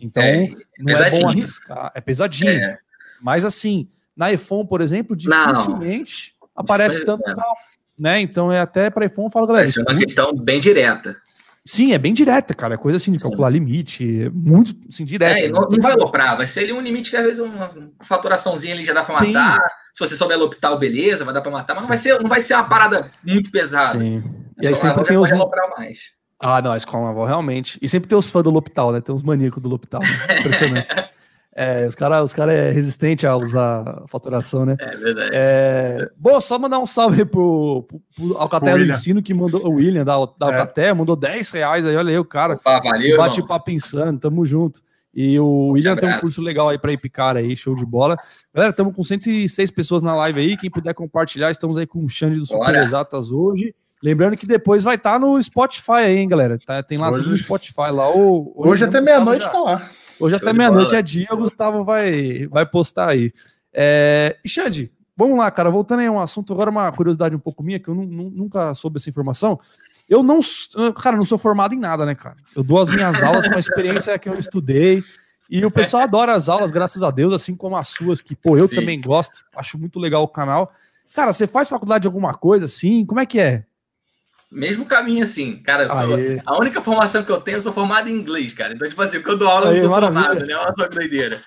Então, é, não pesadinho. é bom arriscar. É pesadinho. É. Mas assim, na iPhone, por exemplo, dificilmente não. aparece tanto é. cálculo. Né? Então é até para iPhone, eu falo, galera. Essa é uma questão bem direta. Sim, é bem direta, cara. É coisa assim de calcular Sim. limite, muito assim, direta. É, não, não, vai aloprar, vai ser ali um limite que às vezes uma faturaçãozinha ali já dá para matar. Sim. Se você souber aloptar, beleza, vai dar para matar, mas não vai, ser, não vai ser uma parada muito pesada. Sim. E aí sempre tem os. mais. Ah, não, a escola naval realmente. E sempre tem os fãs do Loptal, né? Tem uns maníacos do Loptal. Né? Impressionante. É, os caras os cara é resistente a usar faturação, né? É verdade. É, bom, só mandar um salve pro, pro, pro Alcatel do Ensino, que mandou, o William da, da é. Alcatel, mandou 10 reais aí, olha aí o cara. Opa, valeu, Bate papo insano, tamo junto. E o William tem um curso legal aí para picar aí, show de bola. Galera, estamos com 106 pessoas na live aí. Quem puder compartilhar, estamos aí com o Xande do Super Bora. Exatas hoje. Lembrando que depois vai estar tá no Spotify aí, hein, galera? Tá, tem lá hoje... tudo no Spotify lá. O, hoje, hoje até meia-noite tá lá. Hoje Show até meia-noite é dia, o Gustavo vai, vai postar aí. É, e Xande, vamos lá, cara, voltando aí a um assunto, agora uma curiosidade um pouco minha, que eu nunca soube essa informação. Eu não, cara, não sou formado em nada, né, cara? Eu dou as minhas aulas com a experiência que eu estudei. E o pessoal adora as aulas, graças a Deus, assim como as suas, que, pô, eu Sim. também gosto, acho muito legal o canal. Cara, você faz faculdade de alguma coisa assim? Como é que é? Mesmo caminho, assim, cara. Sou, a única formação que eu tenho, eu sou formado em inglês, cara. Então, tipo assim, quando eu dou aula, eu não sou maravilha. formado, né? Olha só que doideira.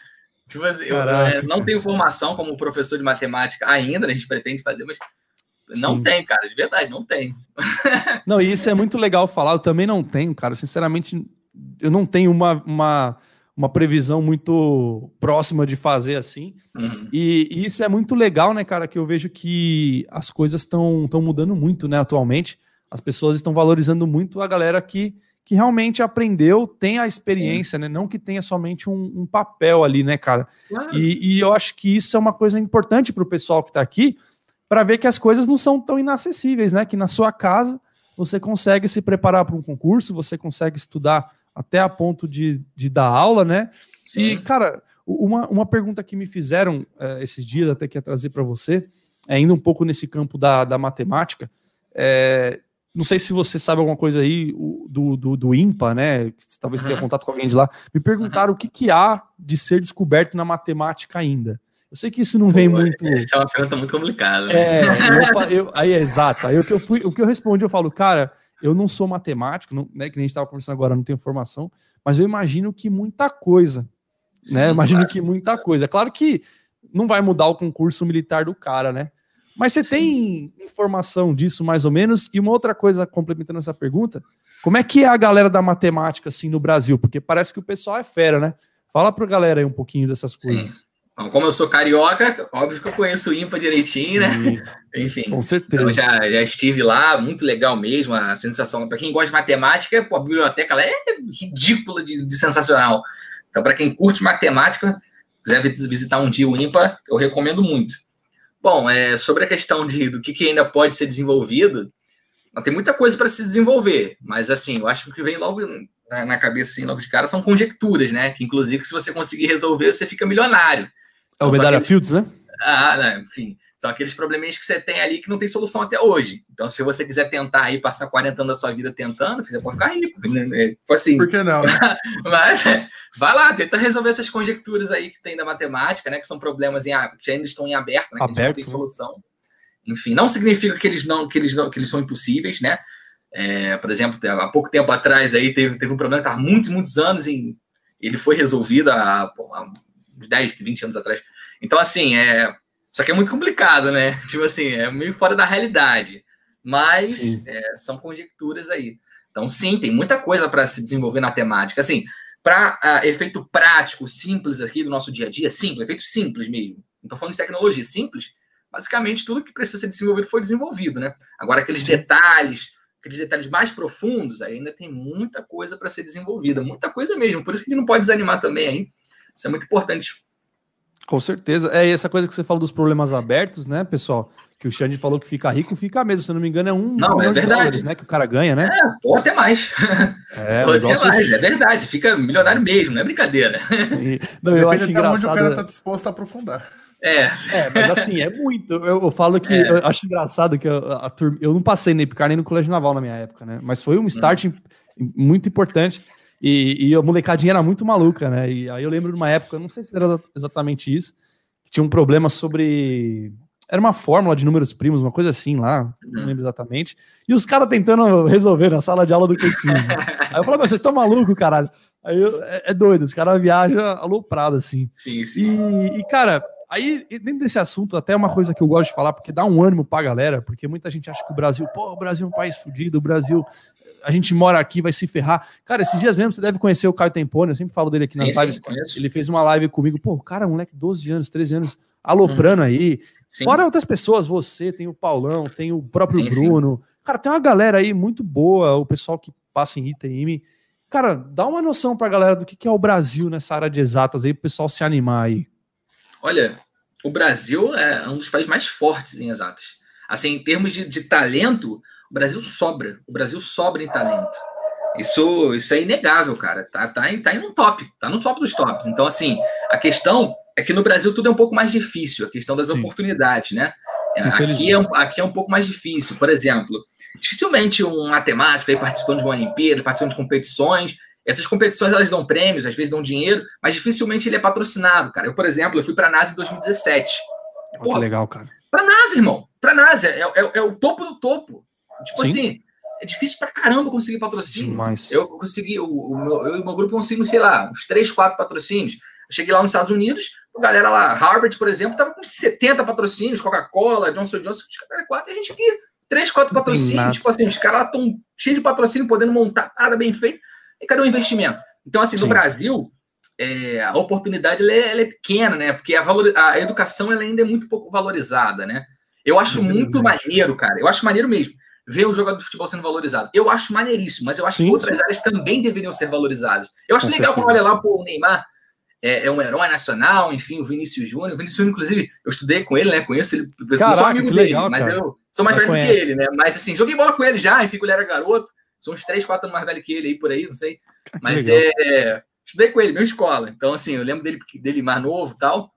Tipo assim, Caraca, eu, não tenho formação como professor de matemática ainda, a gente pretende fazer, mas não Sim. tem, cara, de verdade, não tem. Não, e isso é muito legal falar, eu também não tenho, cara. Sinceramente, eu não tenho uma, uma, uma previsão muito próxima de fazer assim. Uhum. E, e, isso é muito legal, né, cara? Que eu vejo que as coisas estão mudando muito, né, atualmente as pessoas estão valorizando muito a galera que, que realmente aprendeu, tem a experiência, né? Não que tenha somente um, um papel ali, né, cara? Claro. E, e, eu acho que isso é uma coisa importante para o pessoal que está aqui, para ver que as coisas não são tão inacessíveis, né? Que na sua casa você consegue se preparar para um concurso, você consegue estudar até a ponto de, de dar aula, né? Sim. E, cara, uma, uma pergunta que me fizeram é, esses dias, até que ia trazer para você, é ainda um pouco nesse campo da, da matemática. É, não sei se você sabe alguma coisa aí do, do, do IMPA, né? Talvez uhum. tenha contato com alguém de lá. Me perguntaram uhum. o que, que há de ser descoberto na matemática ainda. Eu sei que isso não vem Pô, muito. Essa é uma pergunta muito complicada. Né? É, eu, eu, aí é exato. Aí o que eu fui, o que eu respondi, eu falo, cara, eu não sou matemático, não, né? Que a gente estava conversando agora, não tenho formação, mas eu imagino que muita coisa. Sim, né? Imagino claro. que muita coisa. É claro que não vai mudar o concurso militar do cara, né? Mas você Sim. tem informação disso mais ou menos? E uma outra coisa complementando essa pergunta, como é que é a galera da matemática assim no Brasil? Porque parece que o pessoal é fera, né? Fala pra galera aí um pouquinho dessas coisas. Bom, como eu sou carioca, óbvio que eu conheço o IMPA direitinho, né? Sim, né? Enfim. Com certeza. Então já, já estive lá, muito legal mesmo, a sensação. Para quem gosta de matemática, pô, a biblioteca lá é ridícula de, de sensacional. Então, para quem curte matemática, quiser visitar um dia o IMPA, eu recomendo muito. Bom, é, sobre a questão de, do que, que ainda pode ser desenvolvido, tem muita coisa para se desenvolver, mas assim, eu acho que o que vem logo na, na, cabeça, assim, logo de cara, são conjecturas, né? Que inclusive, se você conseguir resolver, você fica milionário. É o então, medalha Fields, né? Ah, né, enfim, são aqueles probleminhas que você tem ali que não tem solução até hoje. Então, se você quiser tentar aí passar 40 anos da sua vida tentando, você pode ficar rico. Né? É, foi assim. Por que não? Né? Mas vai lá, tenta resolver essas conjecturas aí que tem da matemática, né? Que são problemas em, que ainda estão em aberto, né? Que aberto. não tem solução. Enfim, não significa que eles não, que eles não, que eles são impossíveis, né? É, por exemplo, há pouco tempo atrás aí teve, teve um problema que estava muitos, muitos anos e ele foi resolvido há, há 10, 20 anos atrás. Então, assim, é, só que é muito complicado, né? Tipo assim, é meio fora da realidade. Mas é, são conjecturas aí. Então, sim, tem muita coisa para se desenvolver na temática. Assim, para uh, ah, efeito prático, simples aqui do nosso dia a dia, simples, efeito simples mesmo. Não estou falando de tecnologia, simples. Basicamente, tudo que precisa ser desenvolvido foi desenvolvido, né? Agora, aqueles detalhes, aqueles detalhes mais profundos, ainda tem muita coisa para ser desenvolvida, muita coisa mesmo. Por isso que a gente não pode desanimar também aí. Isso é muito importante com certeza. É essa coisa que você fala dos problemas abertos, né, pessoal? que o Xande falou que fica rico, fica mesmo. Se não me engano, é um não, é verdade. Dólares, né? Que o cara ganha, né? É, ou até mais. É, ou até mais, é verdade. Você fica milionário mesmo, não é brincadeira. não, eu acho engraçado. Onde o cara tá disposto a aprofundar. É. é, mas assim, é muito. Eu, eu falo que é. eu acho engraçado que a, a turma, eu não passei nem picar nem no colégio naval na minha época, né? Mas foi um start uhum. muito importante. E, e, a molecadinha era muito maluca, né? E aí eu lembro de uma época, não sei se era exatamente isso, que tinha um problema sobre era uma fórmula de números primos, uma coisa assim lá, não uhum. lembro exatamente. E os caras tentando resolver na sala de aula do cursinho. Aí eu falei, vocês estão malucos, caralho. Aí eu, é, é, doido, os caras viajam aloprado, assim. Sim, sim. E, e, cara, aí, dentro desse assunto, até uma coisa que eu gosto de falar, porque dá um ânimo pra galera, porque muita gente acha que o Brasil, pô, o Brasil é um país fodido, o Brasil a gente mora aqui, vai se ferrar. Cara, esses dias mesmo você deve conhecer o Caio Tempone, eu sempre falo dele aqui nas sim, lives. Sim, ele fez uma live comigo, pô, cara, moleque, 12 anos, 13 anos, aloprando uhum. aí, Sim. Fora outras pessoas, você, tem o Paulão, tem o próprio Bruno. Cara, tem uma galera aí muito boa, o pessoal que passa em ITM. Cara, dá uma noção pra galera do que é o Brasil nessa área de exatas aí, pro pessoal se animar aí. Olha, o Brasil é um dos países mais fortes em exatas. Assim, em termos de, de talento, o Brasil sobra. O Brasil sobra em talento. Isso, isso é inegável, cara. Tá, tá, tá em um top, tá no top dos tops. Então, assim, a questão é que no Brasil tudo é um pouco mais difícil, a questão das Sim. oportunidades, né? É, aqui é, um, aqui é um pouco mais difícil. Por exemplo, dificilmente um matemático aí participando de uma Olimpíada, participando de competições, essas competições elas dão prêmios, às vezes dão dinheiro, mas dificilmente ele é patrocinado, cara. Eu, por exemplo, eu fui para a NASA em 2017. Pô, que legal, cara. Para NASA, irmão. Para NASA é, é, é, o topo do topo. Tipo Sim. assim, é difícil pra caramba conseguir patrocínio. Demais. Eu consegui, o, o meu, eu e o meu grupo conseguimos, sei lá, uns 3, 4 patrocínios. Eu cheguei lá nos Estados Unidos, a galera lá, Harvard, por exemplo, tava com 70 patrocínios, Coca-Cola, Johnson Johnson, os quatro, e a gente aqui, 3, 4 patrocínios. Tipo assim, os caras lá estão cheios de patrocínio, podendo montar nada bem feito. E cadê o investimento? Então, assim, Sim. no Brasil, é, a oportunidade ela é, ela é, pequena, né? Porque a, valor, a educação ela ainda é muito pouco valorizada, né? Eu acho muito maneiro, cara. Eu acho maneiro mesmo ver o jogador de futebol sendo valorizado. Eu acho maneiríssimo, mas eu acho sim, que outras sim. áreas também deveriam ser valorizadas. Eu acho Com legal certeza. quando olha lá pô, o Neymar. É, é, um herói nacional, enfim, o Vinícius Júnior. O Vinícius Júnior, inclusive, eu estudei com ele, né? Conheço ele, Caraca, sou amigo dele, legal, mas eu sou mais velho conhece. que ele, né? Mas assim, joguei bola com ele já, enfim, ele era garoto. São uns 3, 4 anos mais velho que ele aí por aí, não sei. Mas é. Estudei com ele, mesma escola. Então, assim, eu lembro dele, dele mais novo e tal.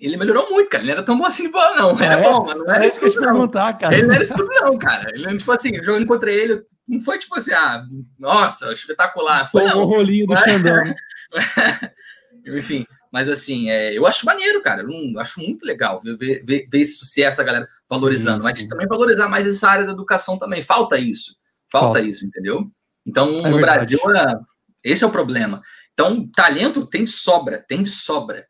Ele melhorou muito, cara. Ele não era tão bom assim de bola, não. Era é, bom, mas não era é isso que eu te perguntar, cara. Ele não era isso tudo, não, cara. Ele, tipo assim, jogando contra ele, não foi tipo assim, ah, nossa, espetacular. Foi, o rolinho do Xandão. Enfim, mas assim, é, eu acho maneiro, cara. Eu acho muito legal ver, ver, ver, ver esse sucesso, a galera valorizando. Sim, sim. Mas também valorizar mais essa área da educação também. Falta isso. Falta, Falta. isso, entendeu? Então, é no verdade. Brasil, é, esse é o problema. Então, talento tem de sobra, tem de sobra.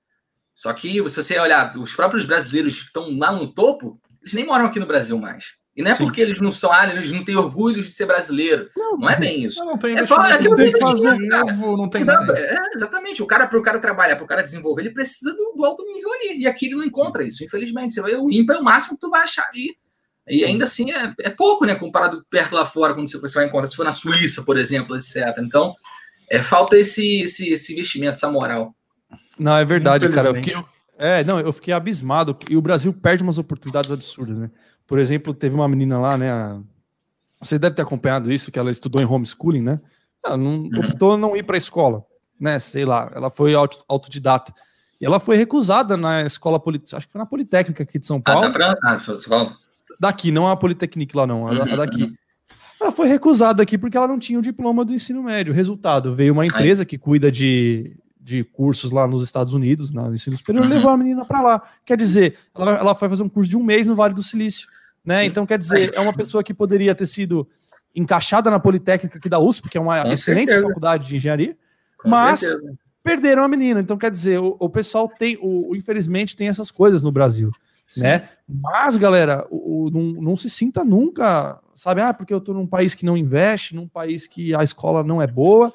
Só que se você olhar, os próprios brasileiros que estão lá no topo, eles nem moram aqui no Brasil mais. E não é Sim. porque eles não são, ah, eles não têm orgulho de ser brasileiro. Não, não é bem isso. Não, tem, é só, é não tem que fazer novo, não tem nada. É, exatamente. O cara, para o cara trabalhar, para o cara desenvolver, ele precisa do, do, alto nível ali. E aqui ele não encontra Sim. isso, infelizmente. Você vai, o ímpar é o máximo que tu vai achar ali. E Sim. ainda assim é, é, pouco, né? Comparado perto lá fora, quando você, você vai encontrar, se for na Suíça, por exemplo, etc. Então, é, falta esse, esse, esse investimento, essa moral. Não, é verdade, cara. Eu fiquei, é, não, eu fiquei abismado. E o Brasil perde umas oportunidades absurdas, né? Por exemplo, teve uma menina lá, né? A... Você deve ter acompanhado isso, que ela estudou em homeschooling, né? Ela não, uhum. optou não ir para a escola, né? Sei lá, ela foi autodidata. E ela foi recusada na escola, polit... acho que foi na Politécnica aqui de São Paulo. Ah, da ah. Daqui, não a Politécnica lá, não, a, uhum, a daqui. Uhum. Ela foi recusada aqui porque ela não tinha o diploma do ensino médio. Resultado, veio uma empresa Ai. que cuida de de cursos lá nos Estados Unidos, no ensino superior, uhum. levou a menina para lá. Quer dizer, ela, ela foi fazer um curso de um mês no Vale do Silício. Né? Então, quer dizer, é uma pessoa que poderia ter sido encaixada na Politécnica aqui da USP, que é uma Com excelente certeza. faculdade de engenharia, Com mas certeza. perderam a menina. Então, quer dizer, o, o pessoal tem, o, o, infelizmente, tem essas coisas no Brasil. Né? Mas, galera, o, o, não, não se sinta nunca, sabe, ah, porque eu estou num país que não investe, num país que a escola não é boa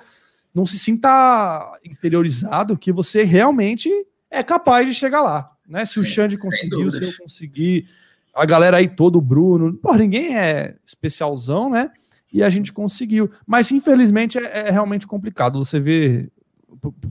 não se sinta inferiorizado, que você realmente é capaz de chegar lá. Né? Se Sim, o Xande conseguiu, se eu conseguir, a galera aí todo, o Bruno, porra, ninguém é especialzão, né? E a gente conseguiu. Mas infelizmente é, é realmente complicado. Você vê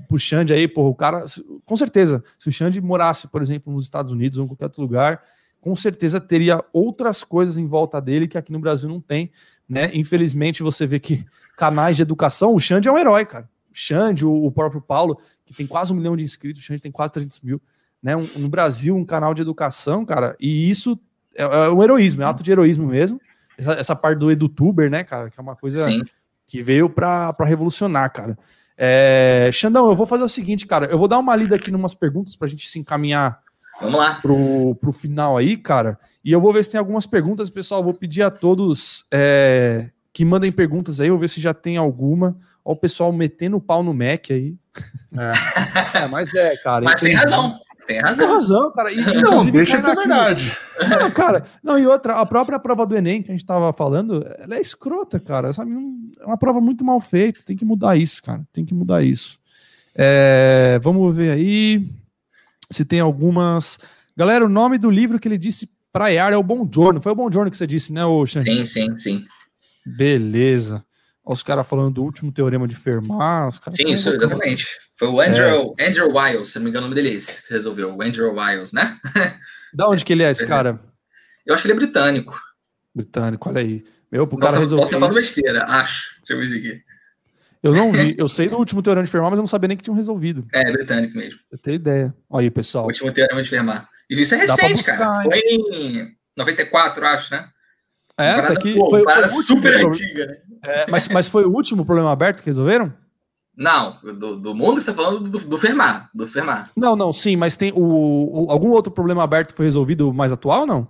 pro Xande aí, porra, o cara, com certeza, se o Xande morasse, por exemplo, nos Estados Unidos ou em qualquer outro lugar, com certeza teria outras coisas em volta dele que aqui no Brasil não tem, né? Infelizmente você vê que canais de educação, o Xande é um herói, cara. O Xande, o, próprio Paulo, que tem quase um milhão de inscritos, o Xande tem quase 300 mil, né? Um, no Brasil, um canal de educação, cara, e isso é, é um heroísmo, é um ato de heroísmo mesmo. Essa, essa parte do edutuber, né, cara, que é uma coisa Sim. que veio para revolucionar, cara. É, Xandão, eu vou fazer o seguinte, cara, eu vou dar uma lida aqui em umas perguntas para a gente se encaminhar Vamos lá. Pro, pro final aí, cara. E eu vou ver se tem algumas perguntas, pessoal. Vou pedir a todos é, que mandem perguntas aí, eu vou ver se já tem alguma. Olha o pessoal metendo o pau no Mac aí. É, é mas é, cara. Mas tem razão. Tem razão. Tem razão, cara. E, não, deixa de ser verdade. Não, cara, não, e outra, a própria prova do Enem que a gente tava falando, ela é escrota, cara. Sabe? É uma prova muito mal feita. Tem que mudar isso, cara. Tem que mudar isso. É, vamos ver aí se tem algumas. Galera, o nome do livro que ele disse praiar é o Bom Giorno. Foi o Bom Giorno que você disse, né, o Sim, sim, sim. Beleza. Olha os caras falando do último teorema de Fermat. Sim, isso, exatamente. Foi o Andrew, é. Andrew Wiles, se não me engano o nome dele é esse, que resolveu. O Andrew Wiles, né? da onde que ele é, esse cara? Eu acho que ele é britânico. Britânico, olha aí. Meu, pro cara resolver. Posso estar falando besteira, acho. Deixa eu ver aqui. Eu não vi, eu sei do último teorema de Fermat, mas eu não sabia nem que tinham resolvido. É, britânico mesmo. Você tem ideia. Olha aí, pessoal. O último teorema de Fermat. E isso é recente, buscar, cara. Hein? Foi em 94, acho, né? É, tá aqui. Pô, foi, foi super antiga, né? É, mas, mas foi o último problema aberto que resolveram? Não, do, do mundo que você está falando do, do Fermat, do Fermat. Não, não, sim, mas tem o, o, algum outro problema aberto foi resolvido mais atual ou não?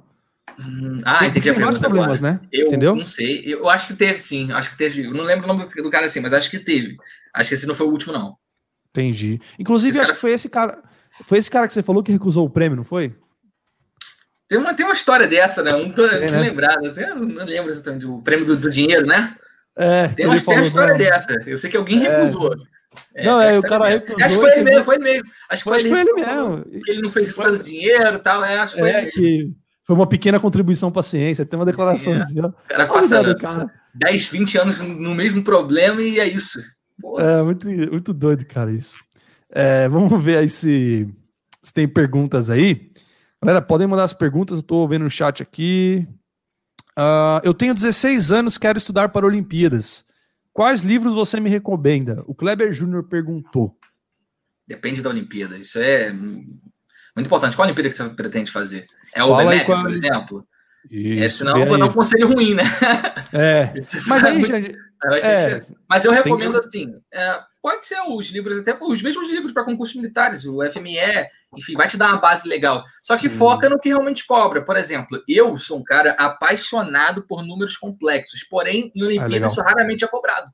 Hum, ah, tem, entendi. Tem vários problemas, agora. né? Eu Entendeu? não sei. Eu acho que teve, sim. Acho que teve. Eu não lembro o nome do cara assim, mas acho que teve. Acho que esse não foi o último, não. Entendi. Inclusive, esse acho cara... que foi esse cara. Foi esse cara que você falou que recusou o prêmio, não foi? Tem uma, tem uma história dessa, né? Não tô, é, né? lembrado. Até, não lembro exatamente. O prêmio do, do dinheiro, né? É, tem uma, tem uma história não. dessa. Eu sei que alguém é. recusou. É, não, é, o cara recusou. Acho que foi ele mesmo, foi ele mesmo. Acho que foi, acho ele, foi ele mesmo. Ele não fez isso por dinheiro e tal. É, acho que foi é, que foi uma pequena contribuição para a ciência. Tem uma declaração é. assim, ó. O cara passa cara. 10, 20 anos no mesmo problema e é isso. Porra. É, muito, muito doido, cara, isso. É, vamos ver aí se, se tem perguntas aí. Galera, podem mandar as perguntas, eu estou vendo no chat aqui. Uh, eu tenho 16 anos, quero estudar para Olimpíadas. Quais livros você me recomenda? O Kleber Júnior perguntou. Depende da Olimpíada. Isso é muito importante. Qual Olimpíada que você pretende fazer? É o qual... por exemplo? Isso, é, senão eu vou dar um conselho ruim, né? É. Mas aí, gente, é, mas eu recomendo assim: é, pode ser os livros, até os mesmos livros para concursos militares, o FME, enfim, vai te dar uma base legal. Só que Sim. foca no que realmente cobra. Por exemplo, eu sou um cara apaixonado por números complexos, porém, em Olimpíada, ah, isso raramente é cobrado.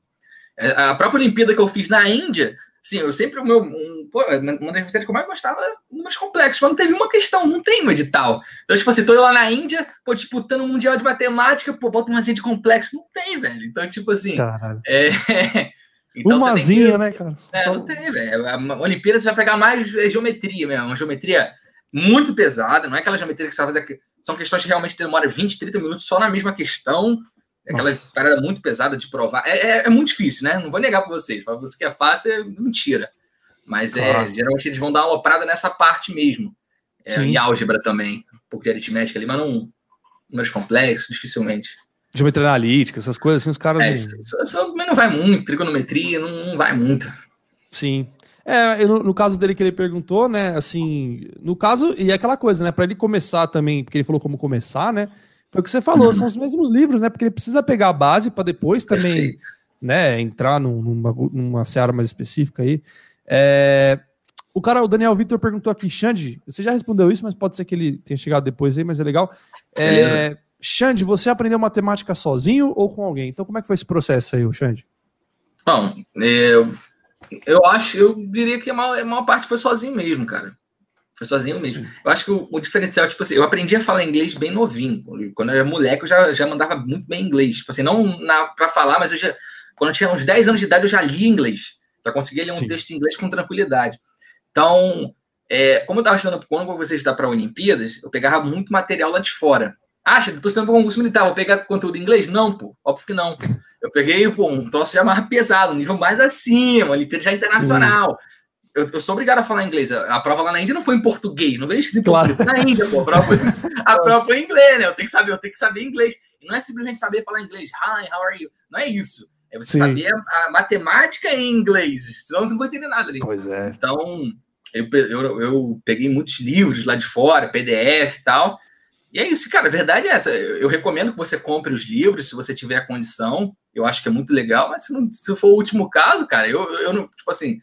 É, a própria Olimpíada que eu fiz na Índia, Sim, eu sempre, o meu, um, pô, uma das matérias que eu mais gostava números complexos, mas não teve uma questão, não tem um edital. Então, tipo assim, tô lá na Índia, pô, disputando o um Mundial de Matemática, pô, bota uma de complexo. Não tem, velho. Então, tipo assim. Caralho. É. Então, Umazinha, que, né, cara? É, não tem, velho. A Olimpíada você vai pegar mais é, geometria mesmo, uma geometria muito pesada, não é aquela geometria que você vai fazer. São questões que realmente demoram 20, 30 minutos só na mesma questão. É aquela Nossa. parada muito pesada de provar. É, é, é, muito difícil, né? Não vou negar para vocês. Para você que é fácil, é mentira. Mas é, claro. é, geralmente eles vão dar uma parada nessa parte mesmo. É, em álgebra também. Um pouco de aritmética ali, mas não números complexos, dificilmente. Geometria analítica, essas coisas assim, os caras. É, não... Só, também não vai muito, trigonometria, não, não vai muito. Sim. É, no, no, caso dele que ele perguntou, né, assim, no caso, e é aquela coisa, né, para ele começar também, porque ele falou como começar, né, foi o que você falou, uhum. são os mesmos livros, né? Porque ele precisa pegar a base para depois também, Perfeito. né, entrar numa, numa seara mais específica aí. É, o cara, o Daniel Vitor perguntou aqui, Xande, você já respondeu isso, mas pode ser que ele tenha chegado depois aí, mas é legal. É, Xande, você aprendeu matemática sozinho ou com alguém? Então, como é que foi esse processo aí, Xande? Bom, eu, eu acho, eu diria que a maior, a maior parte foi sozinho mesmo, cara. Foi sozinho mesmo. Eu acho que o, o, diferencial, tipo assim, eu aprendi a falar inglês bem novinho. Quando eu era moleque, eu já, já mandava muito bem inglês. Tipo assim, não na, pra falar, mas eu já. Quando eu tinha uns 10 anos de idade, eu já li inglês. Já conseguia ler um Sim. texto em inglês com tranquilidade. Então, é, como eu estava estudando, quando você está para Olimpíadas, eu pegava muito material lá de fora. Acha, estou estudando para concurso militar, vou pegar conteúdo em inglês? Não, pô, óbvio que não. Eu peguei pô, um troço já mais pesado, um nível mais acima, Olimpíada já internacional. Sim eu, eu, sou obrigado a falar inglês. A, a, prova lá na Índia não foi em português, não veio em claro. na Índia, pô. A prova, foi, a prova foi em inglês, né? Eu tenho que saber, eu tenho que saber inglês. E não é simplesmente saber falar inglês. Hi, how are you? Não é isso. É você Sim. saber a, a, matemática em inglês. Senão você não vai entender nada ali. Pois é. Então, eu, eu, eu peguei muitos livros lá de fora, PDF e tal. E é isso, cara. A verdade é essa. Eu, eu recomendo que você compre os livros se você tiver a condição. Eu acho que é muito legal, mas se, não, se for o último caso, cara, eu, eu não. Tipo assim,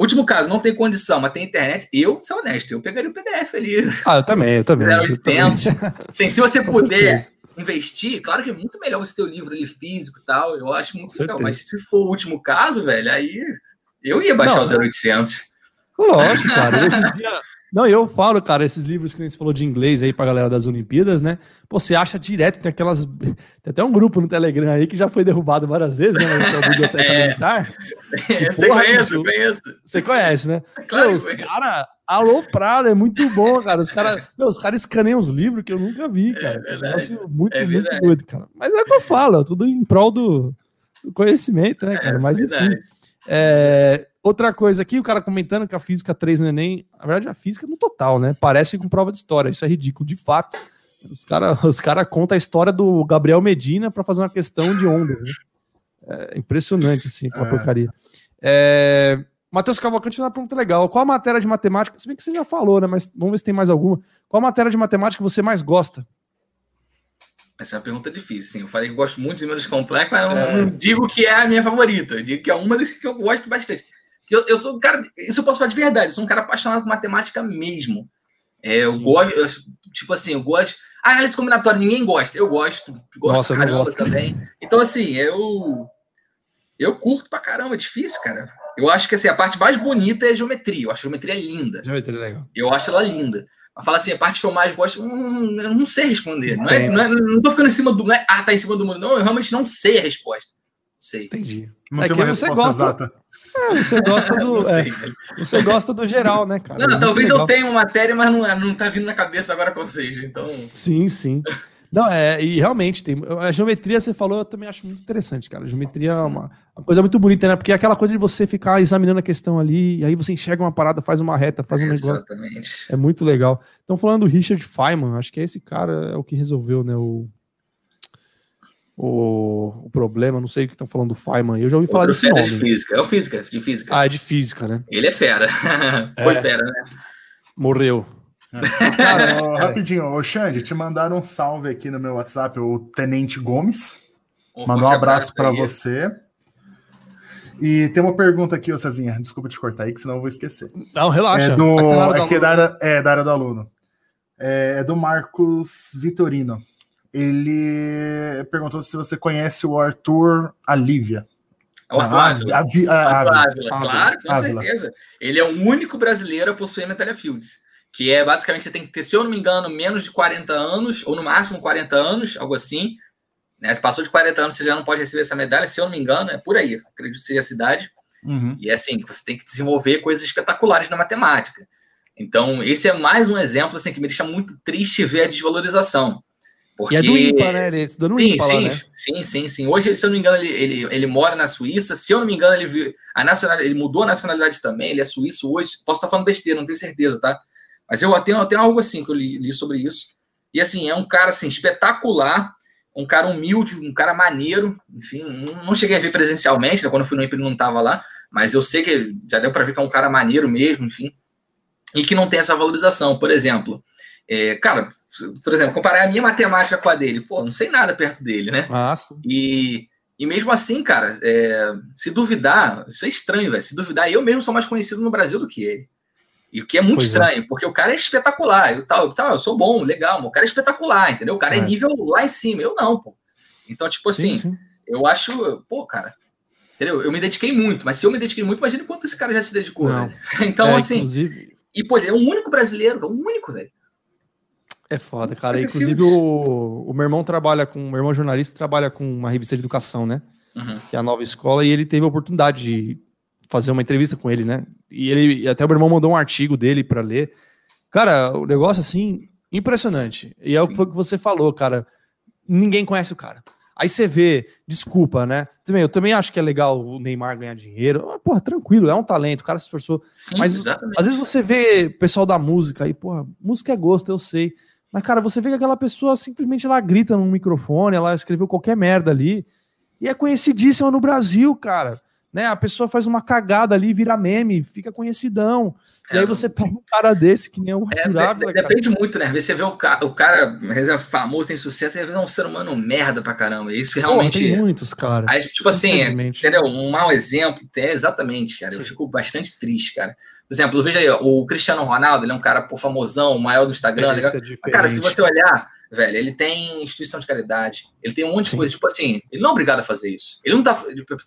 Último caso, não tem condição, mas tem internet. Eu, sou honesto, eu pegaria o PDF ali. Ah, eu também, eu também. 0800. Sim, se você puder investir, claro que é muito melhor você ter o livro ali físico e tal. Eu acho muito legal. Mas se for o último caso, velho, aí eu ia baixar não, o 0800. Lógico, cara. Hoje em dia, não, eu falo, cara, esses livros que você falou de inglês aí pra galera das Olimpíadas, né? Pô, você acha direto, tem aquelas. Tem até um grupo no Telegram aí que já foi derrubado várias vezes, né? Na biblioteca é. militar. É, você conhece, eu conheço. Você conhece, né? Claro, Meu, os caras aloprado, é muito bom, cara. Os caras os cara escaneiam os livros que eu nunca vi, é cara. É muito, é muito doido, cara. Mas é o que eu falo, tudo em prol do, do conhecimento, né, cara? É, Mas enfim. É, outra coisa aqui, o cara comentando que a física 3 no Enem, na verdade a física no total, né? Parece com prova de história, isso é ridículo. De fato, os caras os cara contam a história do Gabriel Medina para fazer uma questão de onda. Né? É impressionante, assim, aquela é. porcaria. É, Matheus Cavalcante uma pergunta legal. Qual a matéria de matemática? Se bem que você já falou, né? Mas vamos ver se tem mais alguma. Qual a matéria de matemática você mais gosta? Essa é uma pergunta difícil, sim. Eu falei que gosto muito de números complexos, mas é. não digo que é a minha favorita. Eu digo que é uma das que eu gosto bastante. Eu, eu sou um cara, isso eu posso falar de verdade, eu sou um cara apaixonado por matemática mesmo. É, eu Sim. gosto, eu, tipo assim, eu gosto. Ah, esse combinatório ninguém gosta. Eu gosto, gosto Nossa, caramba também. Então, assim, eu. Eu curto pra caramba, é difícil, cara. Eu acho que assim, a parte mais bonita é a geometria. Eu acho a geometria linda. Geometria é legal. Eu acho ela linda. Mas fala assim, a parte que eu mais gosto, hum, eu não sei responder. Não, é, não, é, não tô ficando em cima do. Não é, ah, tá em cima do mundo. Não, eu realmente não sei a resposta. Não sei. Entendi. Não é tem uma resposta gosta, exata. É, você gosta do. é, você gosta do geral, né, cara? Não, é talvez legal. eu tenha uma matéria, mas não, não tá vindo na cabeça agora com vocês, então. Sim, sim. Não, é, e realmente tem. A geometria, você falou, eu também acho muito interessante, cara. A geometria sim. é uma, uma, coisa muito bonita, né? Porque é aquela coisa de você ficar examinando a questão ali, e aí você enxerga uma parada, faz uma reta, faz um negócio. Exatamente. É muito legal. Então, falando do Richard Feynman, acho que é esse cara é o que resolveu, né? O, o, o problema, não sei o que estão falando do Feynman, eu já ouvi falar desse nome. É de física, é o física, de física. Ah, é de física, né? Ele é fera. Foi é. fera, né? Morreu. É. Cara, ó, rapidinho, ô Xande, te mandaram um salve aqui no meu WhatsApp, o Tenente Gomes. Um Mandou um abraço para você. E tem uma pergunta aqui, ô Cezinha, desculpa te cortar aí, que senão eu vou esquecer. Não, relaxa. É, do, é, é da área, é da área do aluno. É, é do Marcos Vitorino ele perguntou se você conhece o Arthur Alívia. O Arthur Ávila. Ávila. Claro, com Ávila. certeza. Ele é o único brasileiro a possuir medalha Fields. Que é basicamente você tem que ter, se eu não me engano, menos de 40 anos, ou no máximo 40 anos, algo assim. Né? Se passou de 40 anos, você já não pode receber essa medalha, se eu não me engano, é por aí, acredito que seja a cidade. Uhum. E é assim, você tem que desenvolver coisas espetaculares na matemática. Então, esse é mais um exemplo assim, que me deixa muito triste ver a desvalorização. Porque... E é do IMPA, né? Ele estudou no sim, IMPA sim, lá, né? Sim, sim, sim. Hoje, se eu não me engano, ele, ele, ele mora na Suíça. Se eu não me engano, ele, a nacionalidade, ele mudou a nacionalidade também. Ele é suíço hoje. Posso estar falando besteira, não tenho certeza, tá? Mas eu tenho, eu tenho algo assim que eu li, li sobre isso. E assim, é um cara assim, espetacular, um cara humilde, um cara maneiro. Enfim, não cheguei a ver presencialmente, né? quando eu fui no IMPA ele não estava lá. Mas eu sei que já deu para ver que é um cara maneiro mesmo, enfim. E que não tem essa valorização. Por exemplo, é, cara, por exemplo, comparar a minha matemática com a dele, pô, não sei nada perto dele, né? Nossa. E, e mesmo assim, cara, é, se duvidar, isso é estranho, velho. Se duvidar, eu mesmo sou mais conhecido no Brasil do que ele. E o que é muito pois é. estranho, é. porque o cara é espetacular. Eu, tal, tal, eu sou bom, legal, mas o cara é espetacular, entendeu? O cara é, é nível lá em cima, eu não, pô. Então, tipo assim, sim, sim. eu acho, pô, cara, entendeu? Eu me dediquei muito, mas se eu me dediquei muito, imagina quanto esse cara já se dedicou, velho. Então, é, assim. Inclusive... E, pô, ele é o único brasileiro, o único, velho. É foda, cara. Inclusive, o, o meu irmão trabalha com. O meu irmão jornalista trabalha com uma revista de educação, né? Uhum. Que é a nova escola, e ele teve a oportunidade de fazer uma entrevista com ele, né? E ele até o meu irmão mandou um artigo dele para ler. Cara, o negócio assim, impressionante. E é o que foi que você falou, cara. Ninguém conhece o cara. Aí você vê, desculpa, né? Também, eu também acho que é legal o Neymar ganhar dinheiro. Porra, tranquilo, é um talento, o cara se esforçou. Sim, mas exatamente. às vezes você vê pessoal da música aí, porra, música é gosto, eu sei. Mas, cara, você vê que aquela pessoa simplesmente ela grita no microfone, ela escreveu qualquer merda ali. E é conhecidíssima no Brasil, cara né? A pessoa faz uma cagada ali, vira meme, fica conhecidão. É, e aí você pega um cara desse que nem o é, é, Depende muito, né? Você vê o cara, o cara é famoso, tem sucesso, e é um ser humano merda pra caramba. Isso realmente. Pô, tem muitos, cara. Aí, tipo assim, entendeu? Um mau exemplo, é exatamente, cara. Sim. Eu fico bastante triste, cara. Por exemplo, veja aí, o Cristiano Ronaldo, ele é um cara pô, famosão, maior do Instagram. É, é cara, se você olhar velho, ele tem instituição de caridade, ele tem um monte de coisa, tipo assim, ele não é obrigado a fazer isso. Ele não tá.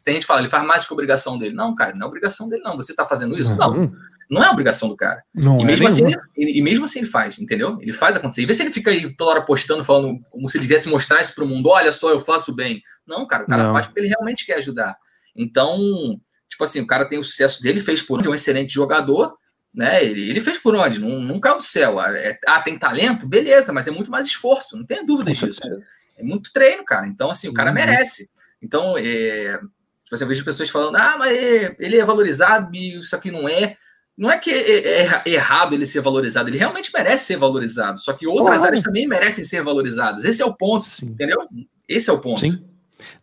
Tem gente que fala, ele faz mais que obrigação dele. Não, cara, não é obrigação dele, não. Você tá fazendo isso? Não. Não, não é obrigação do cara. Não e, mesmo é assim, ele, e mesmo assim ele faz, entendeu? Ele faz acontecer. E vê se ele fica aí toda hora postando, falando como se ele quisesse mostrar isso pro mundo: olha só, eu faço bem. Não, cara, o cara não. faz porque ele realmente quer ajudar. Então, tipo assim, o cara tem o sucesso dele, fez por um excelente jogador né? Ele, ele fez por onde? Não, não caiu do céu. Ah, é, ah, tem talento? Beleza, mas é muito mais esforço, não tem dúvida disso. É muito treino, cara. Então, assim, o cara uhum. merece. Então, é, você vejo pessoas falando, ah, mas ele é valorizado e isso aqui não é. Não é que é, é, é errado ele ser valorizado, ele realmente merece ser valorizado. Só que outras claro. áreas também merecem ser valorizadas. Esse é o ponto, Sim. entendeu? Esse é o ponto. Sim.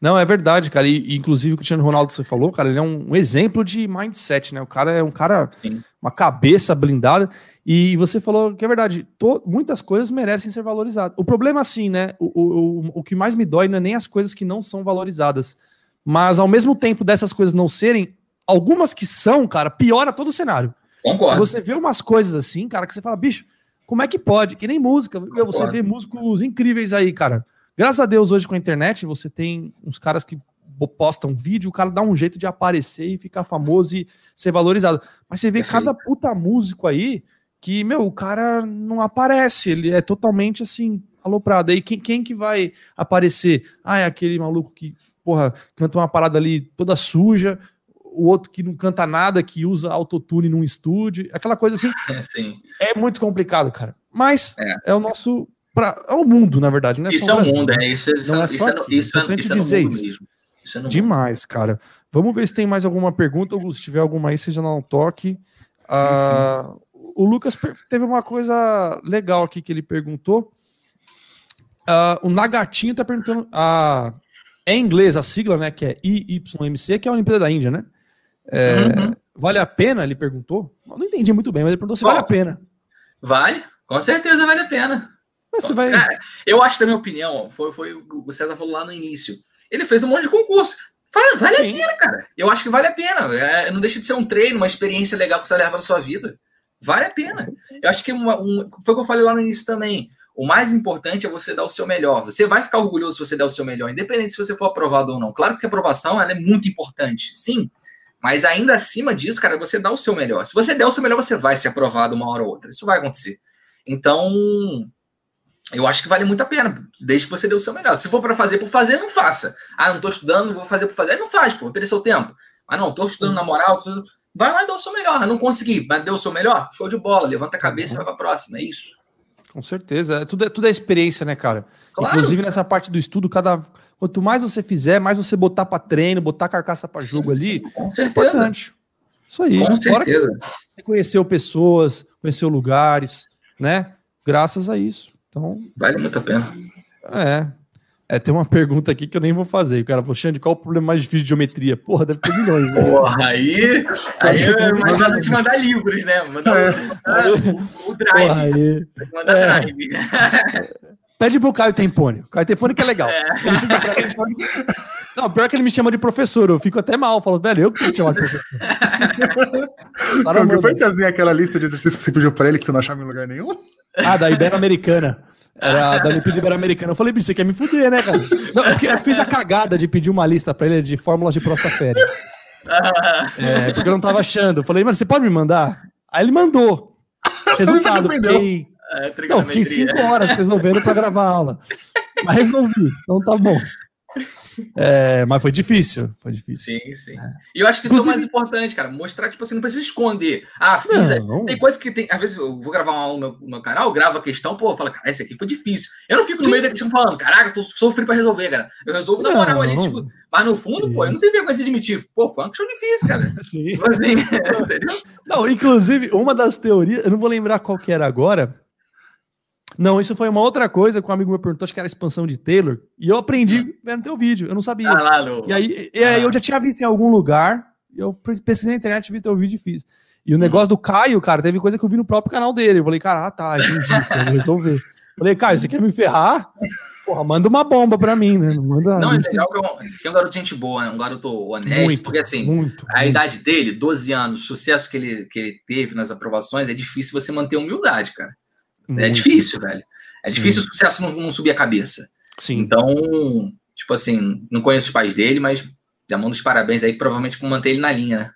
Não, é verdade, cara. E, inclusive o Cristiano Ronaldo, você falou, cara, ele é um, um exemplo de mindset, né? O cara é um cara, Sim. uma cabeça blindada. E você falou que é verdade, to, muitas coisas merecem ser valorizadas. O problema, assim, né? O, o, o que mais me dói não é nem as coisas que não são valorizadas. Mas ao mesmo tempo dessas coisas não serem, algumas que são, cara, piora todo o cenário. Concordo. Você vê umas coisas assim, cara, que você fala, bicho, como é que pode? Que nem música. Concordo. Você vê músicos incríveis aí, cara. Graças a Deus, hoje com a internet, você tem uns caras que postam vídeo, o cara dá um jeito de aparecer e ficar famoso e ser valorizado. Mas você vê cada puta músico aí que, meu, o cara não aparece, ele é totalmente assim, aloprado. Aí quem, quem que vai aparecer? Ah, é aquele maluco que, porra, canta uma parada ali toda suja, o outro que não canta nada, que usa autotune num estúdio, aquela coisa assim. Sim. É muito complicado, cara. Mas é, é o nosso para é o mundo, na verdade, né? Isso é o mundo, é isso, isso, não é, isso, é, isso, isso, é, isso é isso. Isso é Demais, mundo. cara. Vamos ver se tem mais alguma pergunta, ou se tiver alguma aí, seja não toque. Sim, ah, sim. O Lucas teve uma coisa legal aqui que ele perguntou. Ah, o Nagatinho tá perguntando. Ah, é em inglês a sigla, né? Que é IYMC, que é a Olimpíada da Índia, né? É, uhum. Vale a pena? Ele perguntou. Eu não entendi muito bem, mas ele perguntou se Bom, vale a pena. Vale, com certeza vale a pena. Mas você vai... Cara, eu acho, da minha opinião, foi, foi o César falou lá no início. Ele fez um monte de concurso. Vale, vale a pena, cara. Eu acho que vale a pena. É, não deixa de ser um treino, uma experiência legal que você leva para sua vida. Vale a pena. Eu acho que uma, um, foi o que eu falei lá no início também. O mais importante é você dar o seu melhor. Você vai ficar orgulhoso se você der o seu melhor, independente se você for aprovado ou não. Claro que a aprovação ela é muito importante, sim. Mas ainda acima disso, cara, você dá o seu melhor. Se você der o seu melhor, você vai ser aprovado uma hora ou outra. Isso vai acontecer. Então, eu acho que vale muito a pena, desde que você dê o seu melhor. Se for para fazer por fazer, não faça. Ah, não estou estudando, vou fazer por fazer. Não faz, pô, perder seu tempo. Ah, não, estou estudando na moral. Vai lá e dá o seu melhor. Não consegui, mas deu o seu melhor? Show de bola. Levanta a cabeça e vai para a próxima. É isso. Com certeza. É, tudo, é, tudo é experiência, né, cara? Claro. Inclusive nessa parte do estudo, cada quanto mais você fizer, mais você botar para treino, botar carcaça para jogo ali, com certeza. é importante. Isso aí. Com certeza. Conheceu pessoas, conheceu lugares, né? Graças a isso. Então. Vale muito a pena. É. É, tem uma pergunta aqui que eu nem vou fazer. O cara falou, Xande, qual o problema mais difícil de geometria? Porra, deve ter milhões. Né? Porra, aí. Aí eu imagino te mandar livros, né? Mandar é. o, o, drive. Porra, aí. Mandar é. drive. Pede pro Caio Tempone. O Caio Tempone que é legal. É. Ele Não, pior que ele me chama de professor. Eu fico até mal. Falo, velho, eu que te chamar de professor. Como que foi fazer aquela lista de exercícios que você pediu pra ele que você não achava em lugar nenhum? Ah, da Ibero-Americana. Era da Olimpíada Ibero-Americana. Eu falei, bicho, você quer me fuder, né, cara? Não, eu fiz a cagada de pedir uma lista pra ele de fórmulas de prostaférias. É, porque eu não tava achando. Eu falei, mas você pode me mandar? Aí ele mandou. Resultado, fiquei... É, não, fiquei cinco horas resolvendo pra gravar a aula. Mas resolvi, então tá bom. É, mas foi difícil, foi difícil. Sim, sim. É. E eu acho que isso Inclusive... é o mais importante, cara. Mostrar, tipo assim, não precisa esconder. Ah, fiz. Não. Tem coisa que tem. Às vezes eu vou gravar um no meu, no meu canal, gravo a questão, pô, fala, cara, esse aqui foi difícil. Eu não fico no meio da questão falando, caraca, tô sofri pra resolver, cara. Eu resolvo na moral ali, tipo. Mas no fundo, pô, eu não tenho vergonha de admitir. Pô, foi uma questão difícil, cara. Sim. Tipo assim, entendeu? Não, inclusive, uma das teorias, eu não vou lembrar qual que era agora, não, isso foi uma outra coisa que um amigo meu perguntou, acho que era a expansão de Taylor, e eu aprendi vendo teu vídeo, eu não sabia. Ah, lá. E aí, e aí ah. eu já tinha visto em algum lugar, eu pesquisei na internet, vi teu vídeo e fiz. E o hum. negócio do Caio, cara, teve coisa que eu vi no próprio canal dele. Eu falei, cara, ah, tá, entendi, vou resolver. Falei, Caio, você quer me ferrar? Porra, manda uma bomba pra mim, né? Não, manda não é legal que é um garoto gente boa, né? Um garoto honesto, muito, porque assim, muito, a muito. idade dele, 12 anos, o sucesso que ele, que ele teve nas aprovações, é difícil você manter humildade, cara. É Muito. É difícil, velho. É Sim. difícil o sucesso não, não, subir a cabeça. Sim. Então, tipo assim, não conheço os pais dele, mas já mando os parabéns aí, que provavelmente com manter ele na linha, né?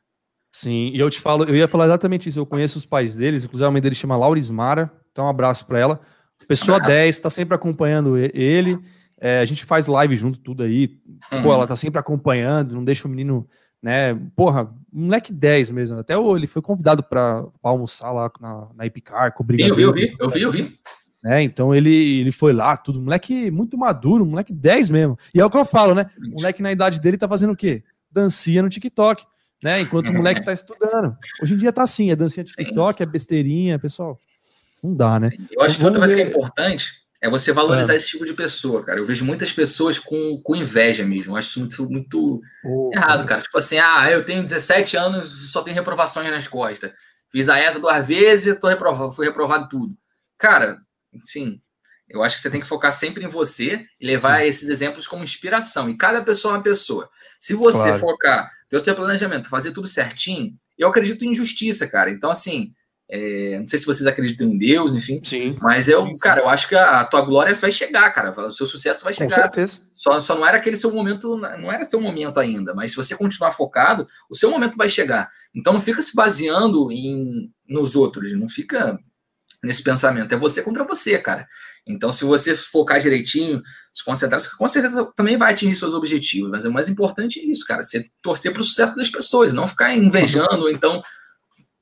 Sim, e eu te falo, eu ia falar exatamente isso. Eu conheço os pais deles, inclusive a mãe dele chama Laurismara, então um abraço para ela. Pessoa um 10, tá sempre acompanhando ele. É, a gente faz live junto, tudo aí. Uhum. Pô, ela tá sempre acompanhando, não deixa o menino, né? Porra, moleque 10 mesmo. Até ele foi convidado para almoçar lá na, na Epicar, com Sim, eu vi, eu vi, eu vi, eu vi. Né? Então ele, ele foi lá, tudo, moleque muito maduro, moleque 10 mesmo. E é o que eu falo, né? O moleque na idade dele tá fazendo o quê? Dancinha no TikTok, né? Enquanto o moleque tá estudando. Hoje em dia tá assim, é dancinha TikTok, é besteirinha, pessoal. Não dá, né? Sim. Eu acho que outra coisa que é importante é você valorizar é. esse tipo de pessoa, cara. Eu vejo muitas pessoas com, com inveja mesmo. Eu acho isso muito, muito oh, errado, cara. Tipo assim, ah, eu tenho 17 anos só tenho reprovações nas costas. Fiz a ESA duas vezes tô reprovado, fui reprovado tudo. Cara, sim, eu acho que você tem que focar sempre em você e levar sim. esses exemplos como inspiração. E cada pessoa é uma pessoa. Se você claro. focar, ter o seu planejamento, fazer tudo certinho, eu acredito em justiça, cara. Então, assim, é, não sei se vocês acreditam em Deus, enfim. Sim. Mas eu, sim, sim. cara, eu acho que a, tua glória vai chegar, cara. O seu sucesso vai chegar. Com certeza. Só, só não era aquele seu momento, não era seu momento ainda. Mas se você continuar focado, o seu momento vai chegar. Então não fica se baseando em nos outros, não fica nesse pensamento. É você contra você, cara. Então, se você focar direitinho, se concentrar, você com certeza também vai atingir seus objetivos. Mas o mais importante é isso, cara. Você torcer para o sucesso das pessoas, não ficar invejando, ou então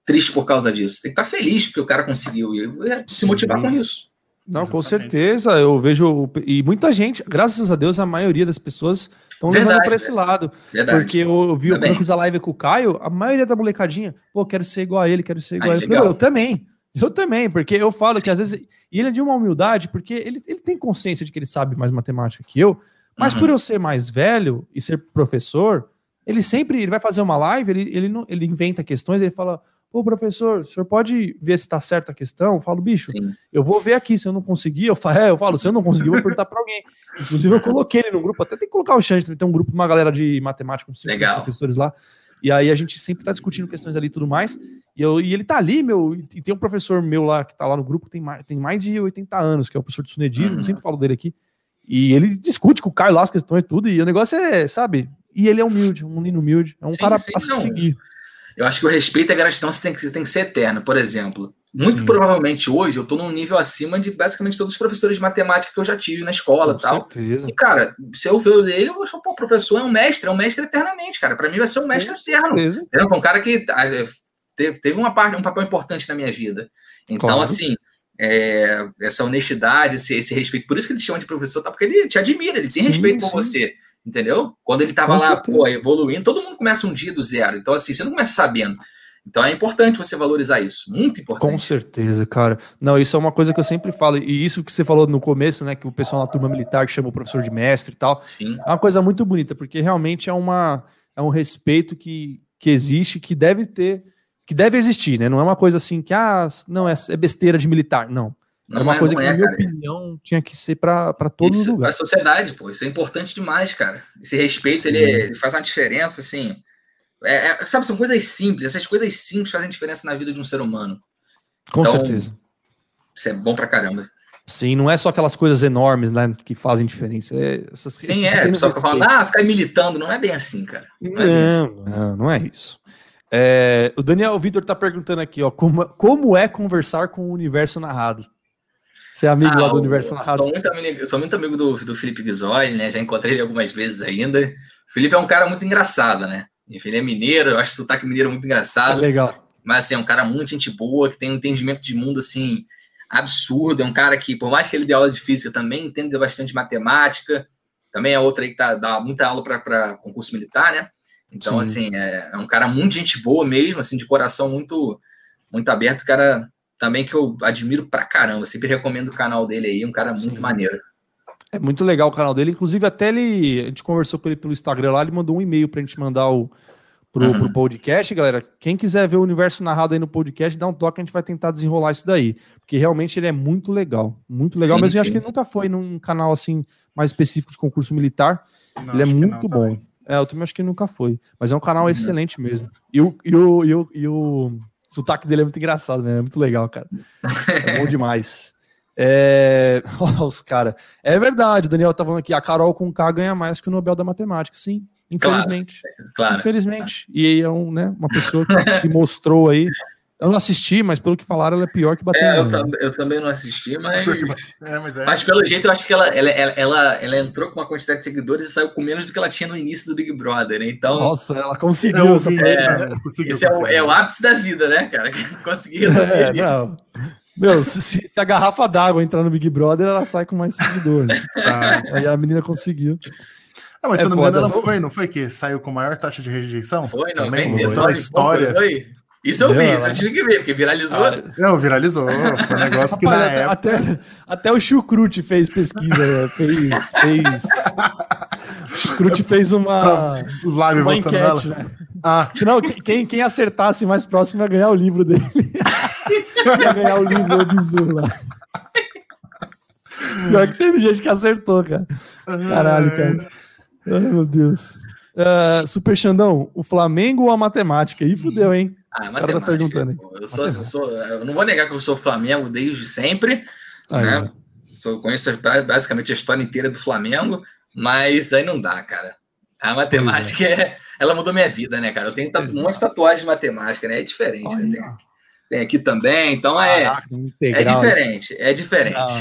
triste por causa disso. Tem que estar feliz porque o cara conseguiu e se motivar com isso. Não, com certeza. Eu vejo. E muita gente, graças a Deus, a maioria das pessoas estão levando para esse lado. Verdade. Porque eu, vi também. quando eu fiz a live com o Caio, a maioria da molecadinha, pô, quero ser igual a ele, quero ser igual Ai, a ele. Eu, eu também. Eu também, porque eu falo que às vezes. E ele é de uma humildade, porque ele, ele tem consciência de que ele sabe mais matemática que eu, mas uhum. por eu ser mais velho e ser professor, ele sempre ele vai fazer uma live, ele, ele, não, ele inventa questões, ele fala: Pô, professor, o senhor pode ver se está certa a questão? Eu falo, bicho, Sim. eu vou ver aqui. Se eu não conseguir, eu falo, é, eu falo, se eu não conseguir, eu vou perguntar para alguém. Inclusive, eu coloquei ele no grupo, até tem que colocar o Xande, tem um grupo, uma galera de matemática, com professores lá. E aí a gente sempre está discutindo questões ali e tudo mais. E, eu, e ele tá ali, meu, e tem um professor meu lá que tá lá no grupo que tem mais, tem mais de 80 anos, que é o professor de Sunedir, uhum. eu sempre falo dele aqui. E ele discute com o Caio lá as questões e tudo, e o negócio é, sabe? E ele é humilde, um menino humilde, é um sim, cara sim, a se seguir. Eu acho que o respeito e a gratidão você tem que, você tem que ser eterno. Por exemplo, muito Sim. provavelmente hoje eu estou num nível acima de basicamente todos os professores de matemática que eu já tive na escola Com tal. Certeza. E, cara, se eu ver ele, eu falo, pô, o professor é um mestre, é um mestre eternamente, cara. Para mim vai ser um mestre Com eterno. Certeza. Foi um cara que ah, é, teve, uma parte, um papel importante na minha vida. Então, claro. assim, é, essa honestidade, esse, esse, respeito, por isso que ele chama de professor, tá? Porque ele te admira, ele tem sim, respeito sim. por você. Entendeu? Quando ele estava lá, pô, evoluindo, todo mundo começa um dia do zero. Então, assim, você não começa sabendo. Então é importante você valorizar isso, muito importante. Com certeza, cara. Não, isso é uma coisa que eu sempre falo, e isso que você falou no começo, né, que o pessoal na turma militar que chama o professor de mestre e tal, Sim. é uma coisa muito bonita, porque realmente é, uma, é um respeito que, que existe, que deve ter, que deve existir, né? Não é uma coisa assim que, ah, não, é, é besteira de militar, não. Não é uma é, coisa que, é, na minha cara. opinião, tinha que ser para todos os lugares. Para a sociedade, pô, isso é importante demais, cara. Esse respeito, ele, ele, faz uma diferença, assim. É, é, sabe, são coisas simples. Essas coisas simples fazem diferença na vida de um ser humano. Com então, certeza. Isso é bom pra caramba. Sim, não é só aquelas coisas enormes, né, que fazem diferença. É essas, Sim, é. Só que falando, ah, ficar militando, não é bem assim, cara. Não, não, é, assim. não, não é isso. É, o Daniel Vitor tá perguntando aqui, ó, como, como é conversar com o universo narrado? Você é amigo ah, lá do Universo Narrado? Sou muito amigo, sou muito amigo do, do Felipe Ghisoli, né? Já encontrei ele algumas vezes ainda. O Felipe é um cara muito engraçado, né? Enfim, ele é mineiro, eu acho o sotaque mineiro muito engraçado. É legal. Mas, assim, é um cara muito gente boa, que tem um entendimento de mundo, assim, absurdo. É um cara que, por mais que ele dê aula de física, também entende bastante matemática. Também é outra aí que tá, dá muita aula para concurso militar, né? Então, Sim. assim, é, é, um cara muito gente boa mesmo, assim, de coração muito, muito aberto. Cara também que eu admiro pra caramba. Sempre recomendo o canal dele aí, um cara muito Sim. maneiro. É muito legal o canal dele. Inclusive, até ele. A gente conversou com ele pelo Instagram lá, ele mandou um e-mail pra gente mandar o, pro, uhum. pro podcast, galera. Quem quiser ver o universo narrado aí no podcast, dá um toque, a gente vai tentar desenrolar isso daí. Porque realmente ele é muito legal. Muito legal, sim, mas sim. eu acho que ele nunca foi num canal assim mais específico de concurso militar. Não, ele é muito bom. Também. É, eu também acho que nunca foi. Mas é um canal uhum. excelente mesmo. E o, e o, e o, e o sotaque dele é muito engraçado, né? É muito legal, cara. É bom demais. É... Olha os caras. É verdade, o Daniel tá falando aqui, a Carol com K ganha mais que o Nobel da Matemática, sim. Infelizmente. Claro, claro. Infelizmente. E aí é um, né, uma pessoa que se mostrou aí eu não assisti, mas pelo que falaram, ela é pior que bater. É, eu, tam eu, também não assisti, mas. É, mas, é. mas, pelo jeito, eu acho que ela, ela, ela, ela, entrou com uma quantidade de seguidores e saiu com menos do que ela tinha no início do Big Brother, né? Então. Nossa, ela conseguiu essa é, conseguiu, Esse conseguiu. É, o, é, o, ápice da vida, né, cara? Conseguir é, não. Meu, se, se a garrafa d'água entrar no Big Brother, ela sai com mais seguidores. Tá? Aí a menina conseguiu. Ah, mas é se não me engano, ela foi, não foi que saiu com maior taxa de rejeição? Foi, não, Também, vendeu. a história. Foi. Isso eu vi, isso eu tive que ver, porque viralizou. Ah, não, viralizou. Foi um negócio que Rapaz, na até, época... até, até o Chucrute fez pesquisa, fez. fez... Chucrute fez uma, Live uma enquete, né? Ah. Não, quem, quem acertasse mais próximo ia ganhar o livro dele. ia ganhar o livro do Bizu lá. Pior que teve gente que acertou, cara. Caralho, cara. Ai, meu Deus. Uh, Super Xandão, o Flamengo ou a matemática? Ih, fudeu, hein? Ah, tá matemática. Tá perguntando, eu, sou, eu, sou, eu não vou negar que eu sou Flamengo desde sempre. Aí, né? Sou, conheço basicamente a história inteira do Flamengo, mas aí não dá, cara. A matemática é. é. ela mudou minha vida, né, cara? Eu tenho um monte de tatuagem de matemática, né? É diferente. Né? Tem aqui também, então é, Caraca, é diferente, é diferente.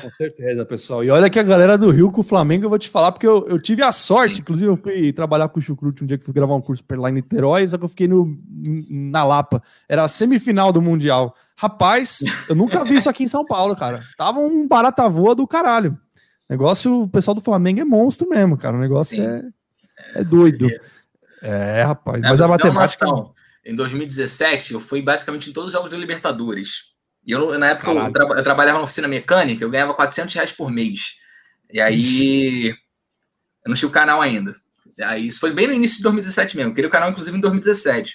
Com certeza, pessoal. E olha que a galera do Rio com o Flamengo, eu vou te falar, porque eu, eu tive a sorte, Sim. inclusive eu fui trabalhar com o Chucrute um dia que fui gravar um curso lá em Niterói, só que eu fiquei no, na Lapa. Era a semifinal do Mundial. Rapaz, eu nunca vi isso aqui em São Paulo, cara. Tava um barata voa do caralho. Negócio, o pessoal do Flamengo é monstro mesmo, cara. O negócio é, é doido. É, rapaz. É, mas a matemática em 2017, eu fui basicamente em todos os jogos da Libertadores. E eu, na época, eu, tra eu, trabalhava na oficina mecânica, eu ganhava 400 reais por mês. E aí, eu não tinha o canal ainda. Aí, isso foi bem no início de 2017 mesmo. Eu queria o canal, inclusive, em 2017.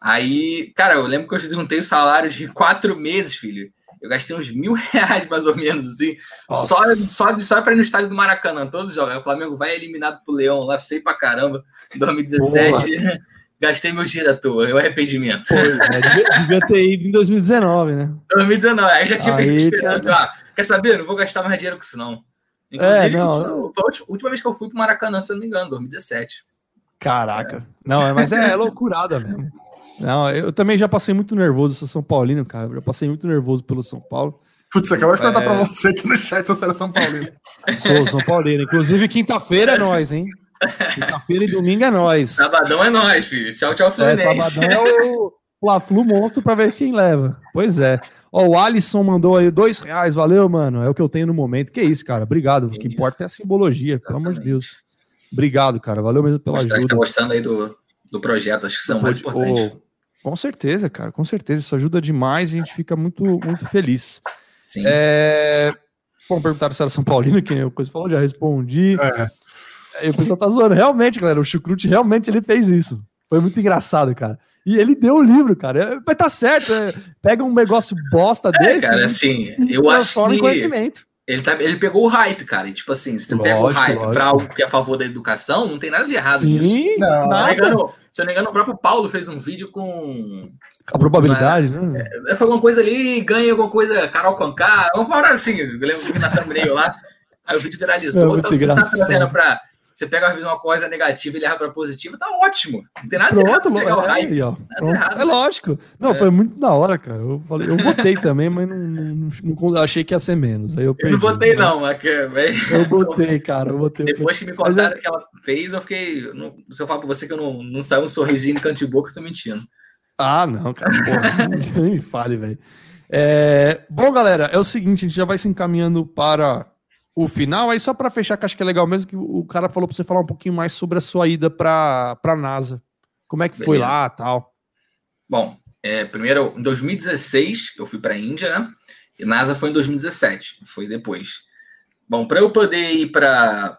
Aí, cara, eu lembro que eu juntei o salário de quatro meses, filho. Eu gastei uns mil reais, mais ou menos, assim. Só, só, só pra ir no estádio do Maracanã, todos os jogos. O Flamengo vai eliminado pro Leão lá, feio pra caramba, em 2017. Gastei meu dinheiro à toa, é o arrependimento. Pô, é, devia, devia, ter ido em 2019, né? 2019, aí já tinha aí, esperando. Tinha... Ah, quer saber? Não vou gastar mais dinheiro com isso, não. Inclusive, é, não, foi a última vez que eu fui pro Maracanã, se eu não me engano, 2017. Caraca. É. Não, mas é, é loucurada mesmo. Não, eu também já passei muito nervoso, sou São Paulino, cara. Eu passei muito nervoso pelo São Paulo. Putz, acabou de perguntar é... pra você aqui no chat se você era São Paulino. Sou São Paulino. Inclusive, quinta-feira é nós, hein? Quinta-feira e domingo é nós. Sabadão é nós, filho. Tchau, tchau, Fluminense. É, sabadão é o Fla-Flu monstro pra ver quem leva. Pois é. Ó, o Alisson mandou aí dois reais. Valeu, mano. É o que eu tenho no momento. Que isso, cara. Obrigado. Que o que isso. importa é a simbologia, Exatamente. pelo amor de Deus. Obrigado, cara. Valeu mesmo pela Mostrar ajuda. Que tá gostando aí do, do projeto. Acho que são mais importantes. com certeza, cara. Com certeza. Isso ajuda demais e a gente fica muito, muito feliz. Sim. É... Bom, perguntaram se era São Paulino, que nem o Coisa falou, já respondi. É. Aí o pessoal tá zoando. Realmente, galera, o Chucrute realmente ele fez isso. Foi muito engraçado, cara. E ele deu o livro, cara. É, mas tá certo. É, pega um negócio bosta é, desse. Cara, assim, eu acho que. conhecimento. Ele, tá, ele pegou o hype, cara. E, tipo assim, se você lógico, pega o hype lógico. pra algo que é a favor da educação, não tem nada de errado Sim, nisso. Não, nada. Se, engano, se eu não me engano, o próprio Paulo fez um vídeo com. A probabilidade, uma, né? É, foi alguma coisa ali, ganha alguma coisa, Carol Conká, vamos falar assim, eu lembro que na thumbnail lá. Aí o vídeo viralizou. É, então, você tá trazendo pra você pega às vezes uma coisa negativa e leva para positiva, tá ótimo. Não tem nada Pronto, de errado. É, aí, ó, é lógico. Não, é. foi muito da hora, cara. Eu, falei, eu votei também, mas não, não, não, achei que ia ser menos. Aí eu, perdi, eu não botei, né? não, mas... Eu botei, cara. Eu botei, Depois que me contaram que ela fez, eu fiquei. se eu falar pra você que eu não, não saiu um sorrisinho no canto de boca, eu tô mentindo. Ah, não, cara. Porra, nem me fale, velho. É, bom, galera, é o seguinte, a gente já vai se encaminhando para o final. Aí, só para fechar, que acho que é legal mesmo, que o cara falou para você falar um pouquinho mais sobre a sua ida para a NASA. Como é que Beleza. foi lá tal? Bom, é, primeiro, em 2016, eu fui para a Índia, né? E NASA foi em 2017, foi depois. Bom, para eu poder ir para.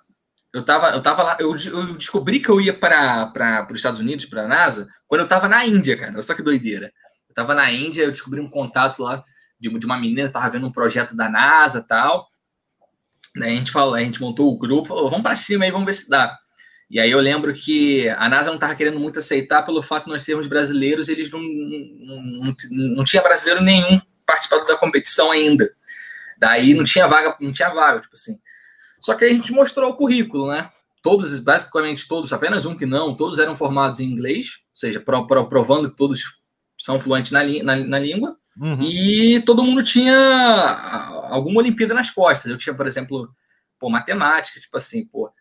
Eu tava, eu tava lá, eu, eu descobri que eu ia para os Estados Unidos, para a NASA, quando eu tava na Índia, cara. Só que doideira. Eu tava na Índia, eu descobri um contato lá de, de uma menina que tava vendo um projeto da NASA tal. Daí a gente falou, a gente montou o grupo, falou, vamos para cima aí, vamos ver se dá. E aí eu lembro que a NASA não estava querendo muito aceitar pelo fato de nós sermos brasileiros, eles não, não, não, não tinha brasileiro nenhum participado da competição ainda. Daí não tinha vaga, não tinha vaga, tipo assim. Só que a gente mostrou o currículo, né? Todos, basicamente todos, apenas um que não, todos eram formados em inglês, ou seja, provando que todos são fluentes na, na, na língua. Uhum. E todo mundo tinha alguma Olimpíada nas costas. Eu tinha, por exemplo, pô, matemática, tipo assim, pô,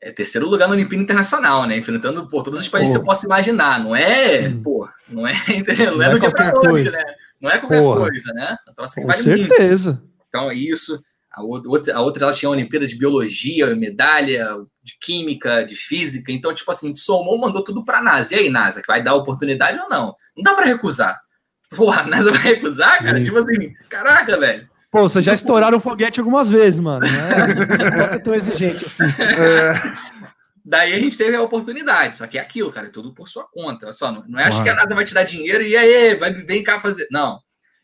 é terceiro lugar na Olimpíada Internacional, né? Enfrentando pô, todos os países que você possa imaginar. Não é, uhum. pô, não é, entendeu? Não, não é do dia pra noite, né? Não é qualquer Porra. coisa, né? Então, assim, Com vale certeza. Muito. Então, isso. A outra, a outra ela tinha a Olimpíada de Biologia, medalha de Química, de Física. Então, tipo assim, a gente somou, mandou tudo pra NASA. E aí, NASA, que vai dar oportunidade ou não? Não dá para recusar. Porra, a NASA vai recusar, cara? Sim. Tipo assim, caraca, velho. Pô, vocês já estouraram o foguete algumas vezes, mano. Né? Não pode ser tão exigente assim. É. Daí a gente teve a oportunidade, só que é aquilo, cara, é tudo por sua conta. Só, não, não é acho que a NASA vai te dar dinheiro e aí, vai, vem cá fazer. Não.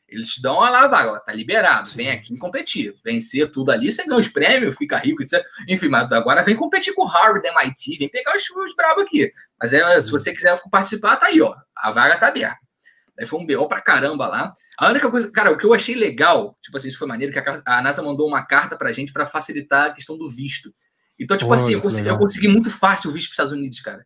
Eles te dão lá a vaga, tá liberado, Sim. vem aqui competir. Vencer tudo ali, você ganha os prêmios, fica rico, etc. Enfim, mas agora vem competir com Harvard, MIT, vem pegar os, os bravos aqui. Mas é, se você quiser participar, tá aí, ó. A vaga tá aberta. Aí foi um BO pra caramba lá. A única coisa, cara, o que eu achei legal, tipo assim, isso foi maneiro, que a, a NASA mandou uma carta pra gente para facilitar a questão do visto. Então, tipo assim, eu consegui, eu consegui, muito fácil o visto para Estados Unidos, cara.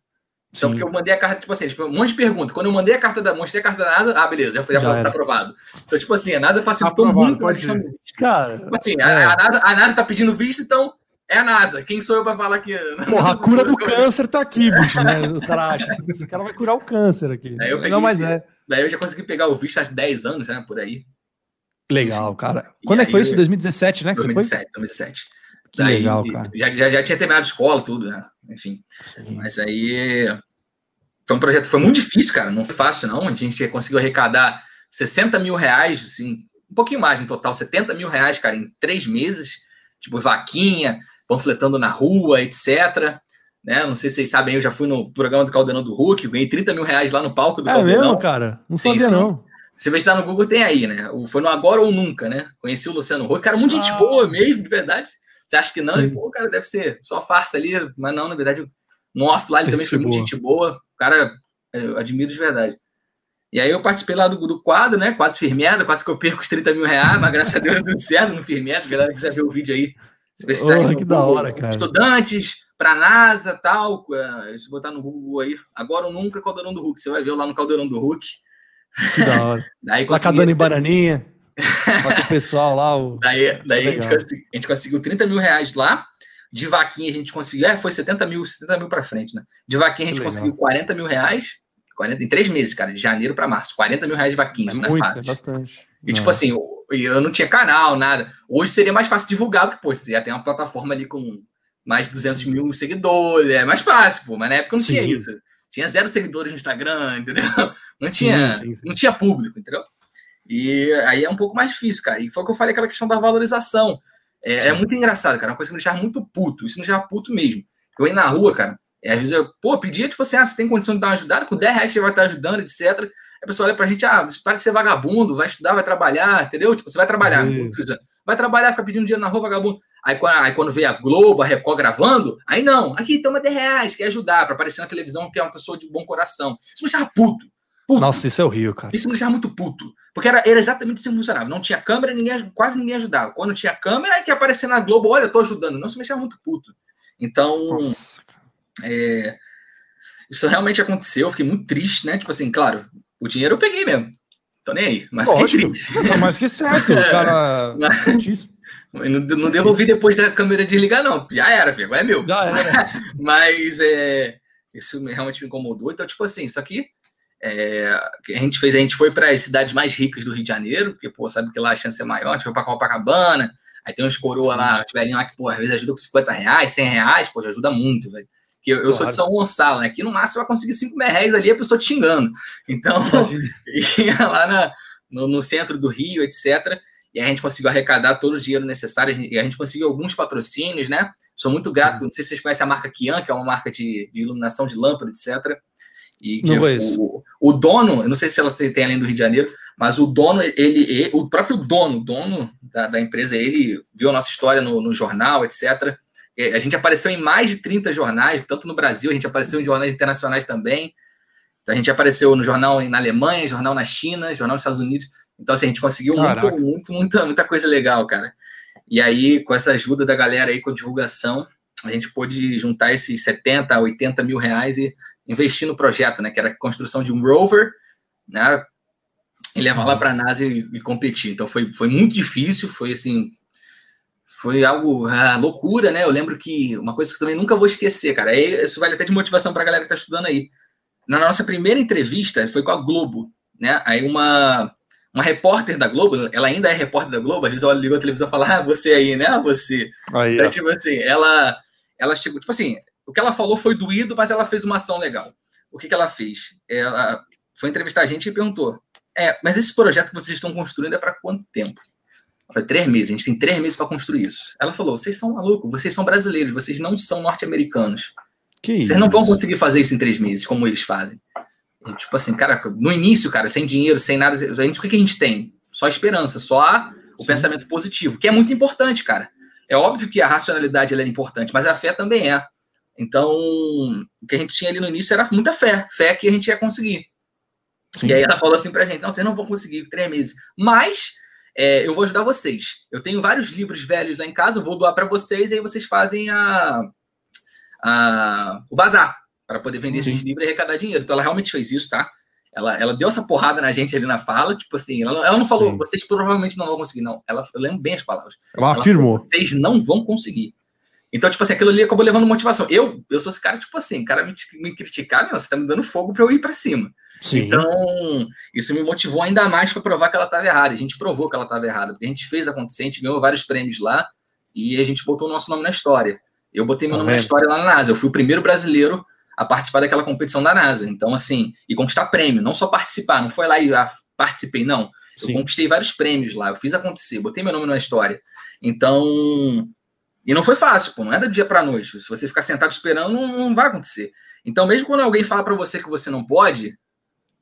Então, Sim. porque eu mandei a carta, tipo assim, tipo, um monte de perguntas. Quando eu mandei a carta da, mostrei a carta da NASA, ah, beleza, já foi já tá aprovado. Então, tipo assim, a NASA facilitou aprovado, muito pode a questão do visto. Cara, tipo assim, é. a, a, NASA, a NASA tá pedindo visto, então é a NASA. Quem sou eu para falar que. Porra, a cura do câncer tá aqui, bicho, né? O cara acha. Esse cara vai curar o câncer aqui. Daí eu Não, mas é. Daí eu já consegui pegar o visto há 10 anos, né? Por aí. Legal, cara. Quando e é que foi isso? 2017, né? 2017, 2017. Que Daí, legal, cara. Já, já, já tinha terminado a escola, tudo, né? Enfim. Sim. Mas aí. Foi um projeto, foi muito difícil, cara. Não fácil, não. A gente conseguiu arrecadar 60 mil reais, assim, um pouquinho mais no total, 70 mil reais, cara, em três meses. Tipo, vaquinha, panfletando na rua, etc. Né? Não sei se vocês sabem, eu já fui no programa do Caldeirão do Hulk, ganhei 30 mil reais lá no palco do é Caldeirão. É mesmo, cara? Não sabia, sim, não. Se você está no Google, tem aí, né? Foi no Agora ou Nunca, né? Conheci o Luciano Huck, cara, muito ah. gente boa mesmo, de verdade. Você acha que não? Pô, cara, deve ser só farsa ali, mas não, na verdade, no offline também foi muito gente boa. O cara, eu admiro de verdade. E aí eu participei lá do, do quadro, né? Quase firmeza, quase que eu perco os 30 mil reais, mas graças a Deus deu certo no firmeza. Galera quiser ver o vídeo aí, se precisar. Oh, que da hora, cara. Estudantes, para NASA tal. É, se botar no Google aí, agora ou nunca, Caldeirão do Hulk. Você vai ver lá no Caldeirão do Hulk. Que da hora. Daí consegui... Lá com a Baraninha. o pessoal lá. O... Daí, daí a, gente consegui, a gente conseguiu 30 mil reais lá. De vaquinha a gente conseguiu. É, foi 70 mil, 70 mil para frente, né? De vaquinha a gente conseguiu 40 mil reais. 40, em três meses, cara, de janeiro para março. 40 mil reais de vaquinha, é isso não é muito, é fácil. É bastante. E tipo assim, eu, eu não tinha canal, nada. Hoje seria mais fácil divulgar, porque, pô, você já tem uma plataforma ali com mais de 200 mil seguidores, é mais fácil, pô, mas na época não sim. tinha isso. Tinha zero seguidores no Instagram, entendeu? Não tinha, sim, não tinha público, entendeu? E aí é um pouco mais difícil, cara. E foi o que eu falei, aquela questão da valorização. É, é muito engraçado, cara. Uma coisa que me deixava muito puto. Isso me deixava puto mesmo. Eu ia na rua, cara, e às vezes eu, pô, pedia, tipo assim, ah, você tem condição de dar uma ajudada? Com 10 reais você vai estar ajudando, etc. A pessoa olha pra gente, ah, para de ser vagabundo, vai estudar, vai trabalhar, entendeu? Tipo, você vai trabalhar, vai trabalhar, fica pedindo dinheiro na rua, vagabundo. Aí, aí quando vê a Globo, a Record gravando, aí não, aqui toma 10 reais, quer ajudar, para aparecer na televisão, que é uma pessoa de bom coração. Isso me deixava puto. puto. Nossa, isso é horrível, cara. Isso me deixava muito puto. Porque era, era exatamente assim que funcionava. Não tinha câmera, ninguém, quase ninguém ajudava. Quando tinha câmera, aí que aparecer na Globo, olha, eu tô ajudando. Não, isso me deixava muito puto. Então, É, isso realmente aconteceu, eu fiquei muito triste, né? Tipo assim, claro, o dinheiro eu peguei mesmo. Tô nem aí, mas Lógico, mas que certo, cara. mas, não, não devolvi depois da câmera desligar, não. Já era, filho, agora é meu. Já era. mas é, isso realmente me incomodou. Então, tipo assim, isso aqui é, a gente fez, a gente foi para as cidades mais ricas do Rio de Janeiro, porque, pô, sabe que lá a chance é maior, a gente foi para Copacabana, aí tem uns coroa lá, os velhinhos lá que, pô, às vezes ajuda com 50 reais, 100 reais, pô, já ajuda muito, velho. Eu, eu claro. sou de São Gonçalo, né? Aqui no máximo vai conseguir 5 mil reais ali, a pessoa te xingando. Então, ia lá na, no, no, centro do Rio, etc. E a gente conseguiu arrecadar todo o dinheiro necessário, e a gente conseguiu alguns patrocínios, né? Sou muito grato, não sei se vocês conhecem a marca Kian, que é uma marca de, de iluminação de lâmpada, etc. E não o, o, dono, eu não sei se elas têm além do Rio de Janeiro, mas o dono, ele, ele o próprio dono, dono da, da, empresa, ele viu a nossa história no, no, jornal, etc. A gente apareceu em mais de 30 jornais, tanto no Brasil, a gente apareceu em jornais internacionais também. Então, a gente apareceu no jornal na Alemanha, jornal na China, jornal nos Estados Unidos. Então, assim, a gente conseguiu muito, muito, muita, muita coisa legal, cara. E aí, com essa ajuda da galera aí, com a divulgação, a gente pôde juntar esses 70, 80 mil reais e investir no projeto, né? Que era a construção de um rover, né? E levar lá para a NASA e, e, competir. Então foi, foi muito difícil, foi assim, foi algo ah, loucura, né? Eu lembro que uma coisa que eu também nunca vou esquecer, cara, é, isso vale até de motivação para a galera que está estudando aí. Na nossa primeira entrevista foi com a Globo, né? Aí uma uma repórter da Globo, ela ainda é repórter da Globo, às vezes ela ligou a televisão e fala, ah, você aí, né? Ah, você. Aí, então, tipo assim, ela, ela chegou, tipo assim, o que ela falou foi doído, mas ela fez uma ação legal. O que, que ela fez? Ela foi entrevistar a gente e perguntou: É, mas esse projeto que vocês estão construindo é para quanto tempo? Eu falei, três meses, a gente tem três meses para construir isso. Ela falou: vocês são malucos, vocês são brasileiros, vocês não são norte-americanos. Vocês não vão conseguir fazer isso em três meses, como eles fazem. Tipo assim, cara, no início, cara, sem dinheiro, sem nada, a gente, o que, que a gente tem? Só esperança, só o Sim. pensamento positivo, que é muito importante, cara. É óbvio que a racionalidade é importante, mas a fé também é. Então, o que a gente tinha ali no início era muita fé, fé que a gente ia conseguir. Sim. E aí ela falou assim pra gente: não, vocês não vão conseguir três meses, mas é, eu vou ajudar vocês. Eu tenho vários livros velhos lá em casa, eu vou doar para vocês, e aí vocês fazem a, a o bazar para poder vender Sim. esses livros e arrecadar dinheiro. Então ela realmente fez isso, tá? Ela, ela deu essa porrada na gente ali na fala, tipo assim, ela, ela não falou, Sim. vocês provavelmente não vão conseguir, não. Ela, eu lembro bem as palavras. Ela, ela afirmou. Falou, vocês não vão conseguir. Então, tipo assim, aquilo ali acabou levando motivação. Eu, eu sou esse cara, tipo assim, cara me, me criticar, meu, você tá me dando fogo para eu ir para cima. Sim. Então, isso me motivou ainda mais para provar que ela estava errada. A gente provou que ela estava errada, porque a gente fez acontecer, a gente ganhou vários prêmios lá e a gente botou o nosso nome na história. Eu botei meu tá nome vendo? na história lá na NASA. Eu fui o primeiro brasileiro a participar daquela competição da NASA. Então, assim, e conquistar prêmio, não só participar, não foi lá e ah, participei, não. Eu Sim. conquistei vários prêmios lá, eu fiz acontecer, botei meu nome na história. Então, e não foi fácil, pô, não é do dia para noite. Se você ficar sentado esperando, não, não vai acontecer. Então, mesmo quando alguém fala para você que você não pode,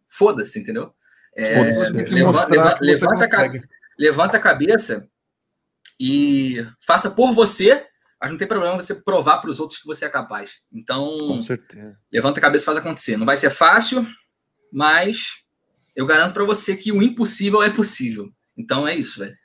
foda-se, entendeu? É, levanta, levanta, levanta, a, levanta a cabeça e faça por você, mas não tem problema você provar para os outros que você é capaz. Então, Com certeza. levanta a cabeça e faz acontecer. Não vai ser fácil, mas eu garanto para você que o impossível é possível. Então é isso, velho.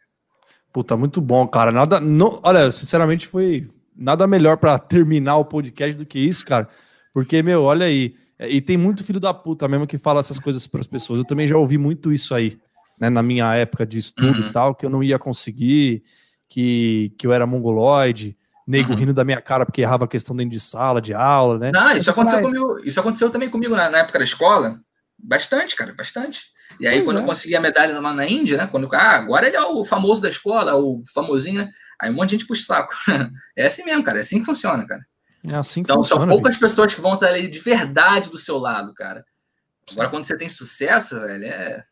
Puta, muito bom, cara. Nada, não, olha, sinceramente foi nada melhor para terminar o podcast do que isso, cara. Porque, meu, olha aí, é, e tem muito filho da puta mesmo que fala essas coisas para as pessoas. Eu também já ouvi muito isso aí, né, na minha época de estudo uhum. e tal, que eu não ia conseguir, que, que eu era mongoloide, nego uhum. rindo da minha cara porque errava a questão dentro de sala, de aula, né? Ah, isso aconteceu comigo, isso aconteceu também comigo na, na época da escola. Bastante, cara, bastante. E aí, pois quando é. eu consegui a medalha lá na Índia, né? Quando, ah, agora ele é o famoso da escola, o famosinho, né? Aí um monte de gente puxa o saco. é assim mesmo, cara. É assim que funciona, cara. É assim que então, funciona. São poucas bicho. pessoas que vão estar ali de verdade do seu lado, cara. Agora, quando você tem sucesso, velho, é.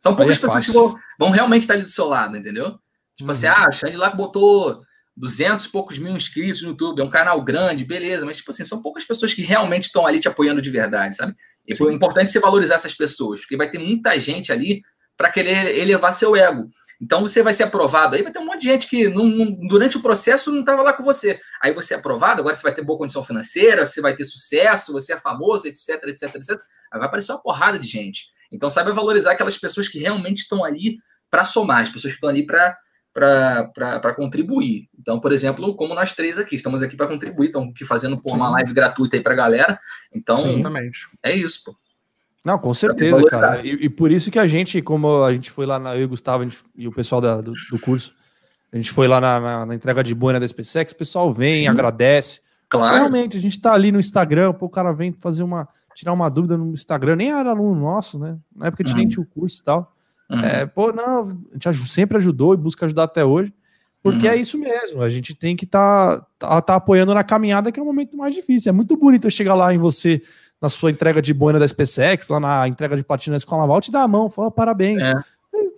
São poucas é pessoas fácil. que vão, vão, realmente estar ali do seu lado, entendeu? Tipo assim, uhum. assim, ah, o Xande lá botou 200 e poucos mil inscritos no YouTube, é um canal grande, beleza, mas, tipo assim, são poucas pessoas que realmente estão ali te apoiando de verdade, sabe? E foi importante você valorizar essas pessoas, porque vai ter muita gente ali para querer elevar seu ego. Então você vai ser aprovado, aí vai ter um monte de gente que não, não, durante o processo não estava lá com você. Aí você é aprovado, agora você vai ter boa condição financeira, você vai ter sucesso, você é famoso, etc, etc, etc. Aí vai aparecer uma porrada de gente. Então saiba valorizar aquelas pessoas que realmente estão ali para somar, as pessoas que estão ali para para contribuir. Então, por exemplo, como nós três aqui, estamos aqui para contribuir, estamos aqui fazendo por uma live gratuita aí para a galera. Então, Justamente. é isso, pô. Não, com certeza, cara. E, e, por isso que a gente, como a gente foi lá, na, eu e o Gustavo gente, e o pessoal da, do, do, curso, a gente foi lá na, na, na entrega de boina da SpaceX, o pessoal vem, Sim. agradece. Claro. Realmente, a gente tá ali no Instagram, pô, o cara vem fazer uma, tirar uma dúvida no Instagram, nem era aluno nosso, né? Na época a gente uhum. nem tinha o curso e tal. Uhum. É, pô, não, a gente sempre ajudou e busca ajudar até hoje. Porque uhum. é isso mesmo, a gente tem que estar tá, tá, tá, apoiando na caminhada, que é o momento mais difícil. É muito bonito eu chegar lá em você, na sua entrega de boina da SpaceX, lá na entrega de patina da Escola Naval, te dar a mão, falar parabéns. É.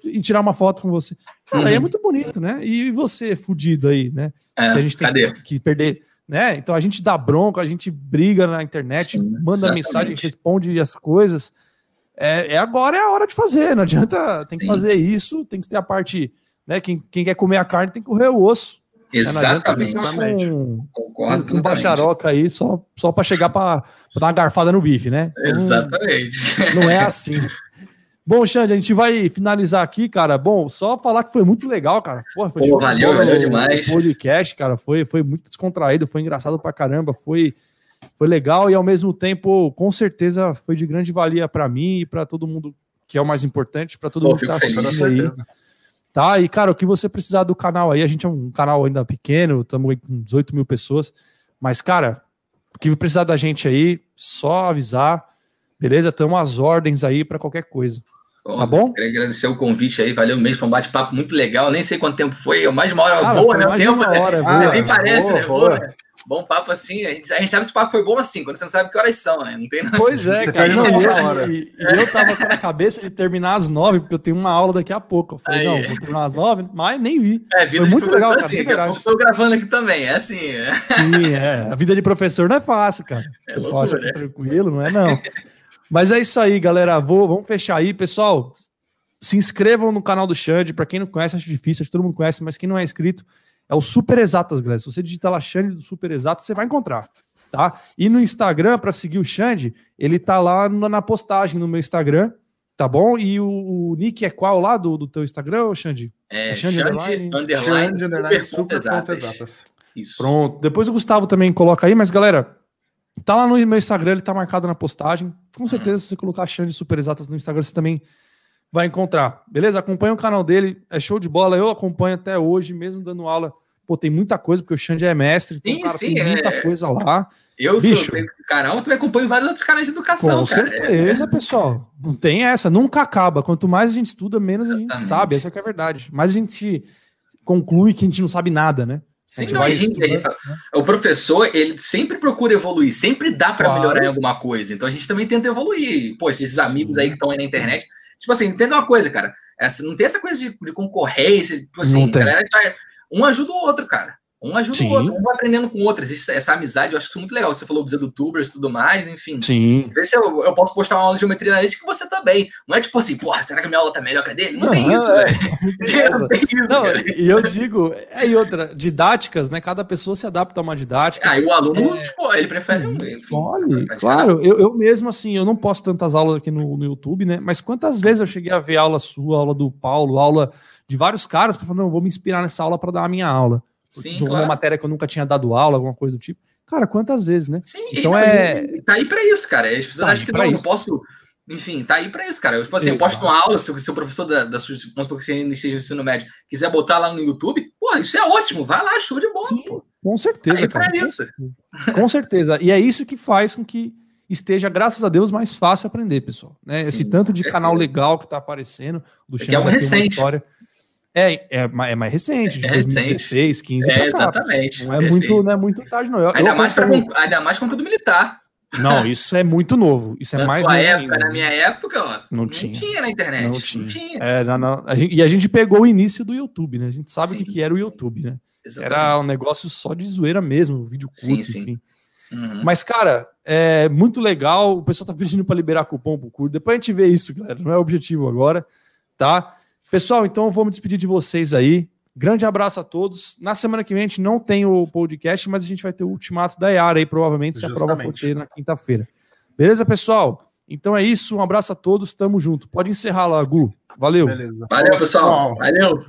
E, tirar uma foto com você. Cara, uhum. aí é uhum. muito bonito, né? E você, fudido aí, né? É, que a gente tem que, que, perder, né? Então a gente dá bronca, a gente briga na internet, Sim, manda exatamente. mensagem, responde as coisas. É, é, agora é a hora de fazer, não adianta, tem Sim. que fazer isso, tem que ter a parte né? Quem, quem quer comer a carne tem que correr o osso. Exatamente. Né? Com, Concordo com, com bacharoca aí só, só para chegar para dar uma garfada no bife, né? Então, Exatamente. Não é assim. Bom, Xande, a gente vai finalizar aqui, cara. Bom, só falar que foi muito legal, cara. Porra, foi Pô, valeu, bom, valeu demais. O podcast, cara, foi, foi muito descontraído, foi engraçado pra caramba, foi, foi legal e ao mesmo tempo, com certeza, foi de grande valia para mim e para todo mundo, que é o mais importante, para todo Pô, mundo que tá assistindo aí. Tá? E, cara, o que você precisar do canal aí, a gente é um canal ainda pequeno, estamos com 18 mil pessoas. Mas, cara, o que precisar da gente aí, só avisar. Beleza? Estamos às ordens aí para qualquer coisa. Bom, tá bom? Queria agradecer o convite aí, valeu mesmo, foi um bate-papo muito legal. Nem sei quanto tempo foi, mais de uma hora Cara, voa, né? Mais tempo, uma hora, ah, nem parece, boa, né? Boa bom papo assim. A gente, a gente sabe se o papo foi bom assim, quando você não sabe que horas são, né? Não tem nada. Pois é, cara. Não, e, e, eu tava com a cabeça de terminar às nove, porque eu tenho uma aula daqui a pouco. Eu falei, Aí. não, vou terminar às nove, mas nem vi. É, vida foi muito legal, cara. Assim, eu tô gravando aqui também, é assim. É. Sim, é. A vida de professor não é fácil, cara. É o pessoal loucura, acha que é tranquilo, não é não. Mas é isso aí, galera. Vou, vamos fechar aí, pessoal. Se inscrevam no canal do Xande. Para quem não conhece, acho difícil, acho que todo mundo conhece, mas quem não é inscrito, é o Super Exatas, galera. Se você digitar lá Xande do Super Exatas, você vai encontrar. Tá? E no Instagram, para seguir o Xande, ele tá lá na postagem no meu Instagram, tá bom? E o, o nick é qual lá do, do teu Instagram, Xande? É, é Xande, Xande underline, underline, super, super exatas. Isso. Pronto. Depois o Gustavo também coloca aí, mas galera, tá lá no meu Instagram, ele tá marcado na postagem. Com certeza, se você colocar Xande Super Exatas no Instagram, você também vai encontrar. Beleza? Acompanha o canal dele, é show de bola. Eu acompanho até hoje, mesmo dando aula. Pô, tem muita coisa, porque o Xande é mestre, então, sim, cara, sim, tem muita é... coisa lá. Eu Bicho, sou canal, também acompanho vários outros canais de educação. Com cara. certeza, é... pessoal. Não tem essa, nunca acaba. Quanto mais a gente estuda, menos Exatamente. a gente sabe. Essa é a verdade. Mais a gente conclui que a gente não sabe nada, né? Sim, não, gente, né? o professor, ele sempre procura evoluir, sempre dá para claro. melhorar em alguma coisa. Então a gente também tenta evoluir. Pô, esses amigos aí que estão aí na internet, Tipo assim, entenda uma coisa, cara. Essa, não tem essa coisa de, de concorrência, tipo assim, galera tá, um ajuda o outro, cara. Um ajuda Sim. o outro, um vai aprendendo com o outro. Existe essa amizade, eu acho isso muito legal. Você falou dos edutubers e tudo mais, enfim. Sim. Vê se eu, eu posso postar uma aula de geometria analítica que você também. Não é tipo assim, porra, será que a minha aula tá melhor que a dele? Não, não tem isso, é. velho. não tem isso, não, E eu digo, é e outra, didáticas, né? Cada pessoa se adapta a uma didática. Ah, e o aluno, é... tipo, ele prefere. Enfim, Olha, claro, eu, eu mesmo, assim, eu não posto tantas aulas aqui no, no YouTube, né? Mas quantas vezes eu cheguei a ver aula sua, aula do Paulo, aula de vários caras, para falar, não, vou me inspirar nessa aula para dar a minha aula. Sim, de alguma claro. matéria que eu nunca tinha dado aula, alguma coisa do tipo. Cara, quantas vezes, né? Sim, então é. Tá aí para isso, cara. As pessoas tá acham que não, não posso. Enfim, tá aí para isso, cara. Tipo assim, eu posto uma aula, se o professor da, da sua. Vamos supor que você ainda esteja no ensino médio, quiser botar lá no YouTube, pô, isso é ótimo. Vai lá, show de bola. Sim, com certeza, tá cara. Isso. Com certeza. E é isso que faz com que esteja, graças a Deus, mais fácil aprender, pessoal. Né? Sim, Esse tanto de canal legal que tá aparecendo. Do é que é um recente. História. É, é, é mais recente, de é 2016, 15 é, exatamente. Não é, muito, não é muito tarde, não. Eu, ainda, eu mais pra, ainda mais contra militar. Não, isso é muito novo. Isso é na mais sua época, ainda. na minha época, ó, não, não tinha. tinha na internet. Não tinha. Não tinha. É, não, não. A gente, e a gente pegou o início do YouTube, né? A gente sabe o que, que era o YouTube, né? Exatamente. Era um negócio só de zoeira mesmo, vídeo curto, sim, sim. enfim. Uhum. Mas, cara, é muito legal. O pessoal tá pedindo para liberar cupom pro curso. Depois a gente vê isso, galera. Não é o objetivo agora, tá? Pessoal, então eu vou me despedir de vocês aí. Grande abraço a todos. Na semana que vem a gente não tem o podcast, mas a gente vai ter o ultimato da Yara aí, provavelmente, se a prova for ter na quinta-feira. Beleza, pessoal? Então é isso. Um abraço a todos. Tamo junto. Pode encerrar lá, Gu. Valeu. Beleza. Valeu, pessoal. Valeu.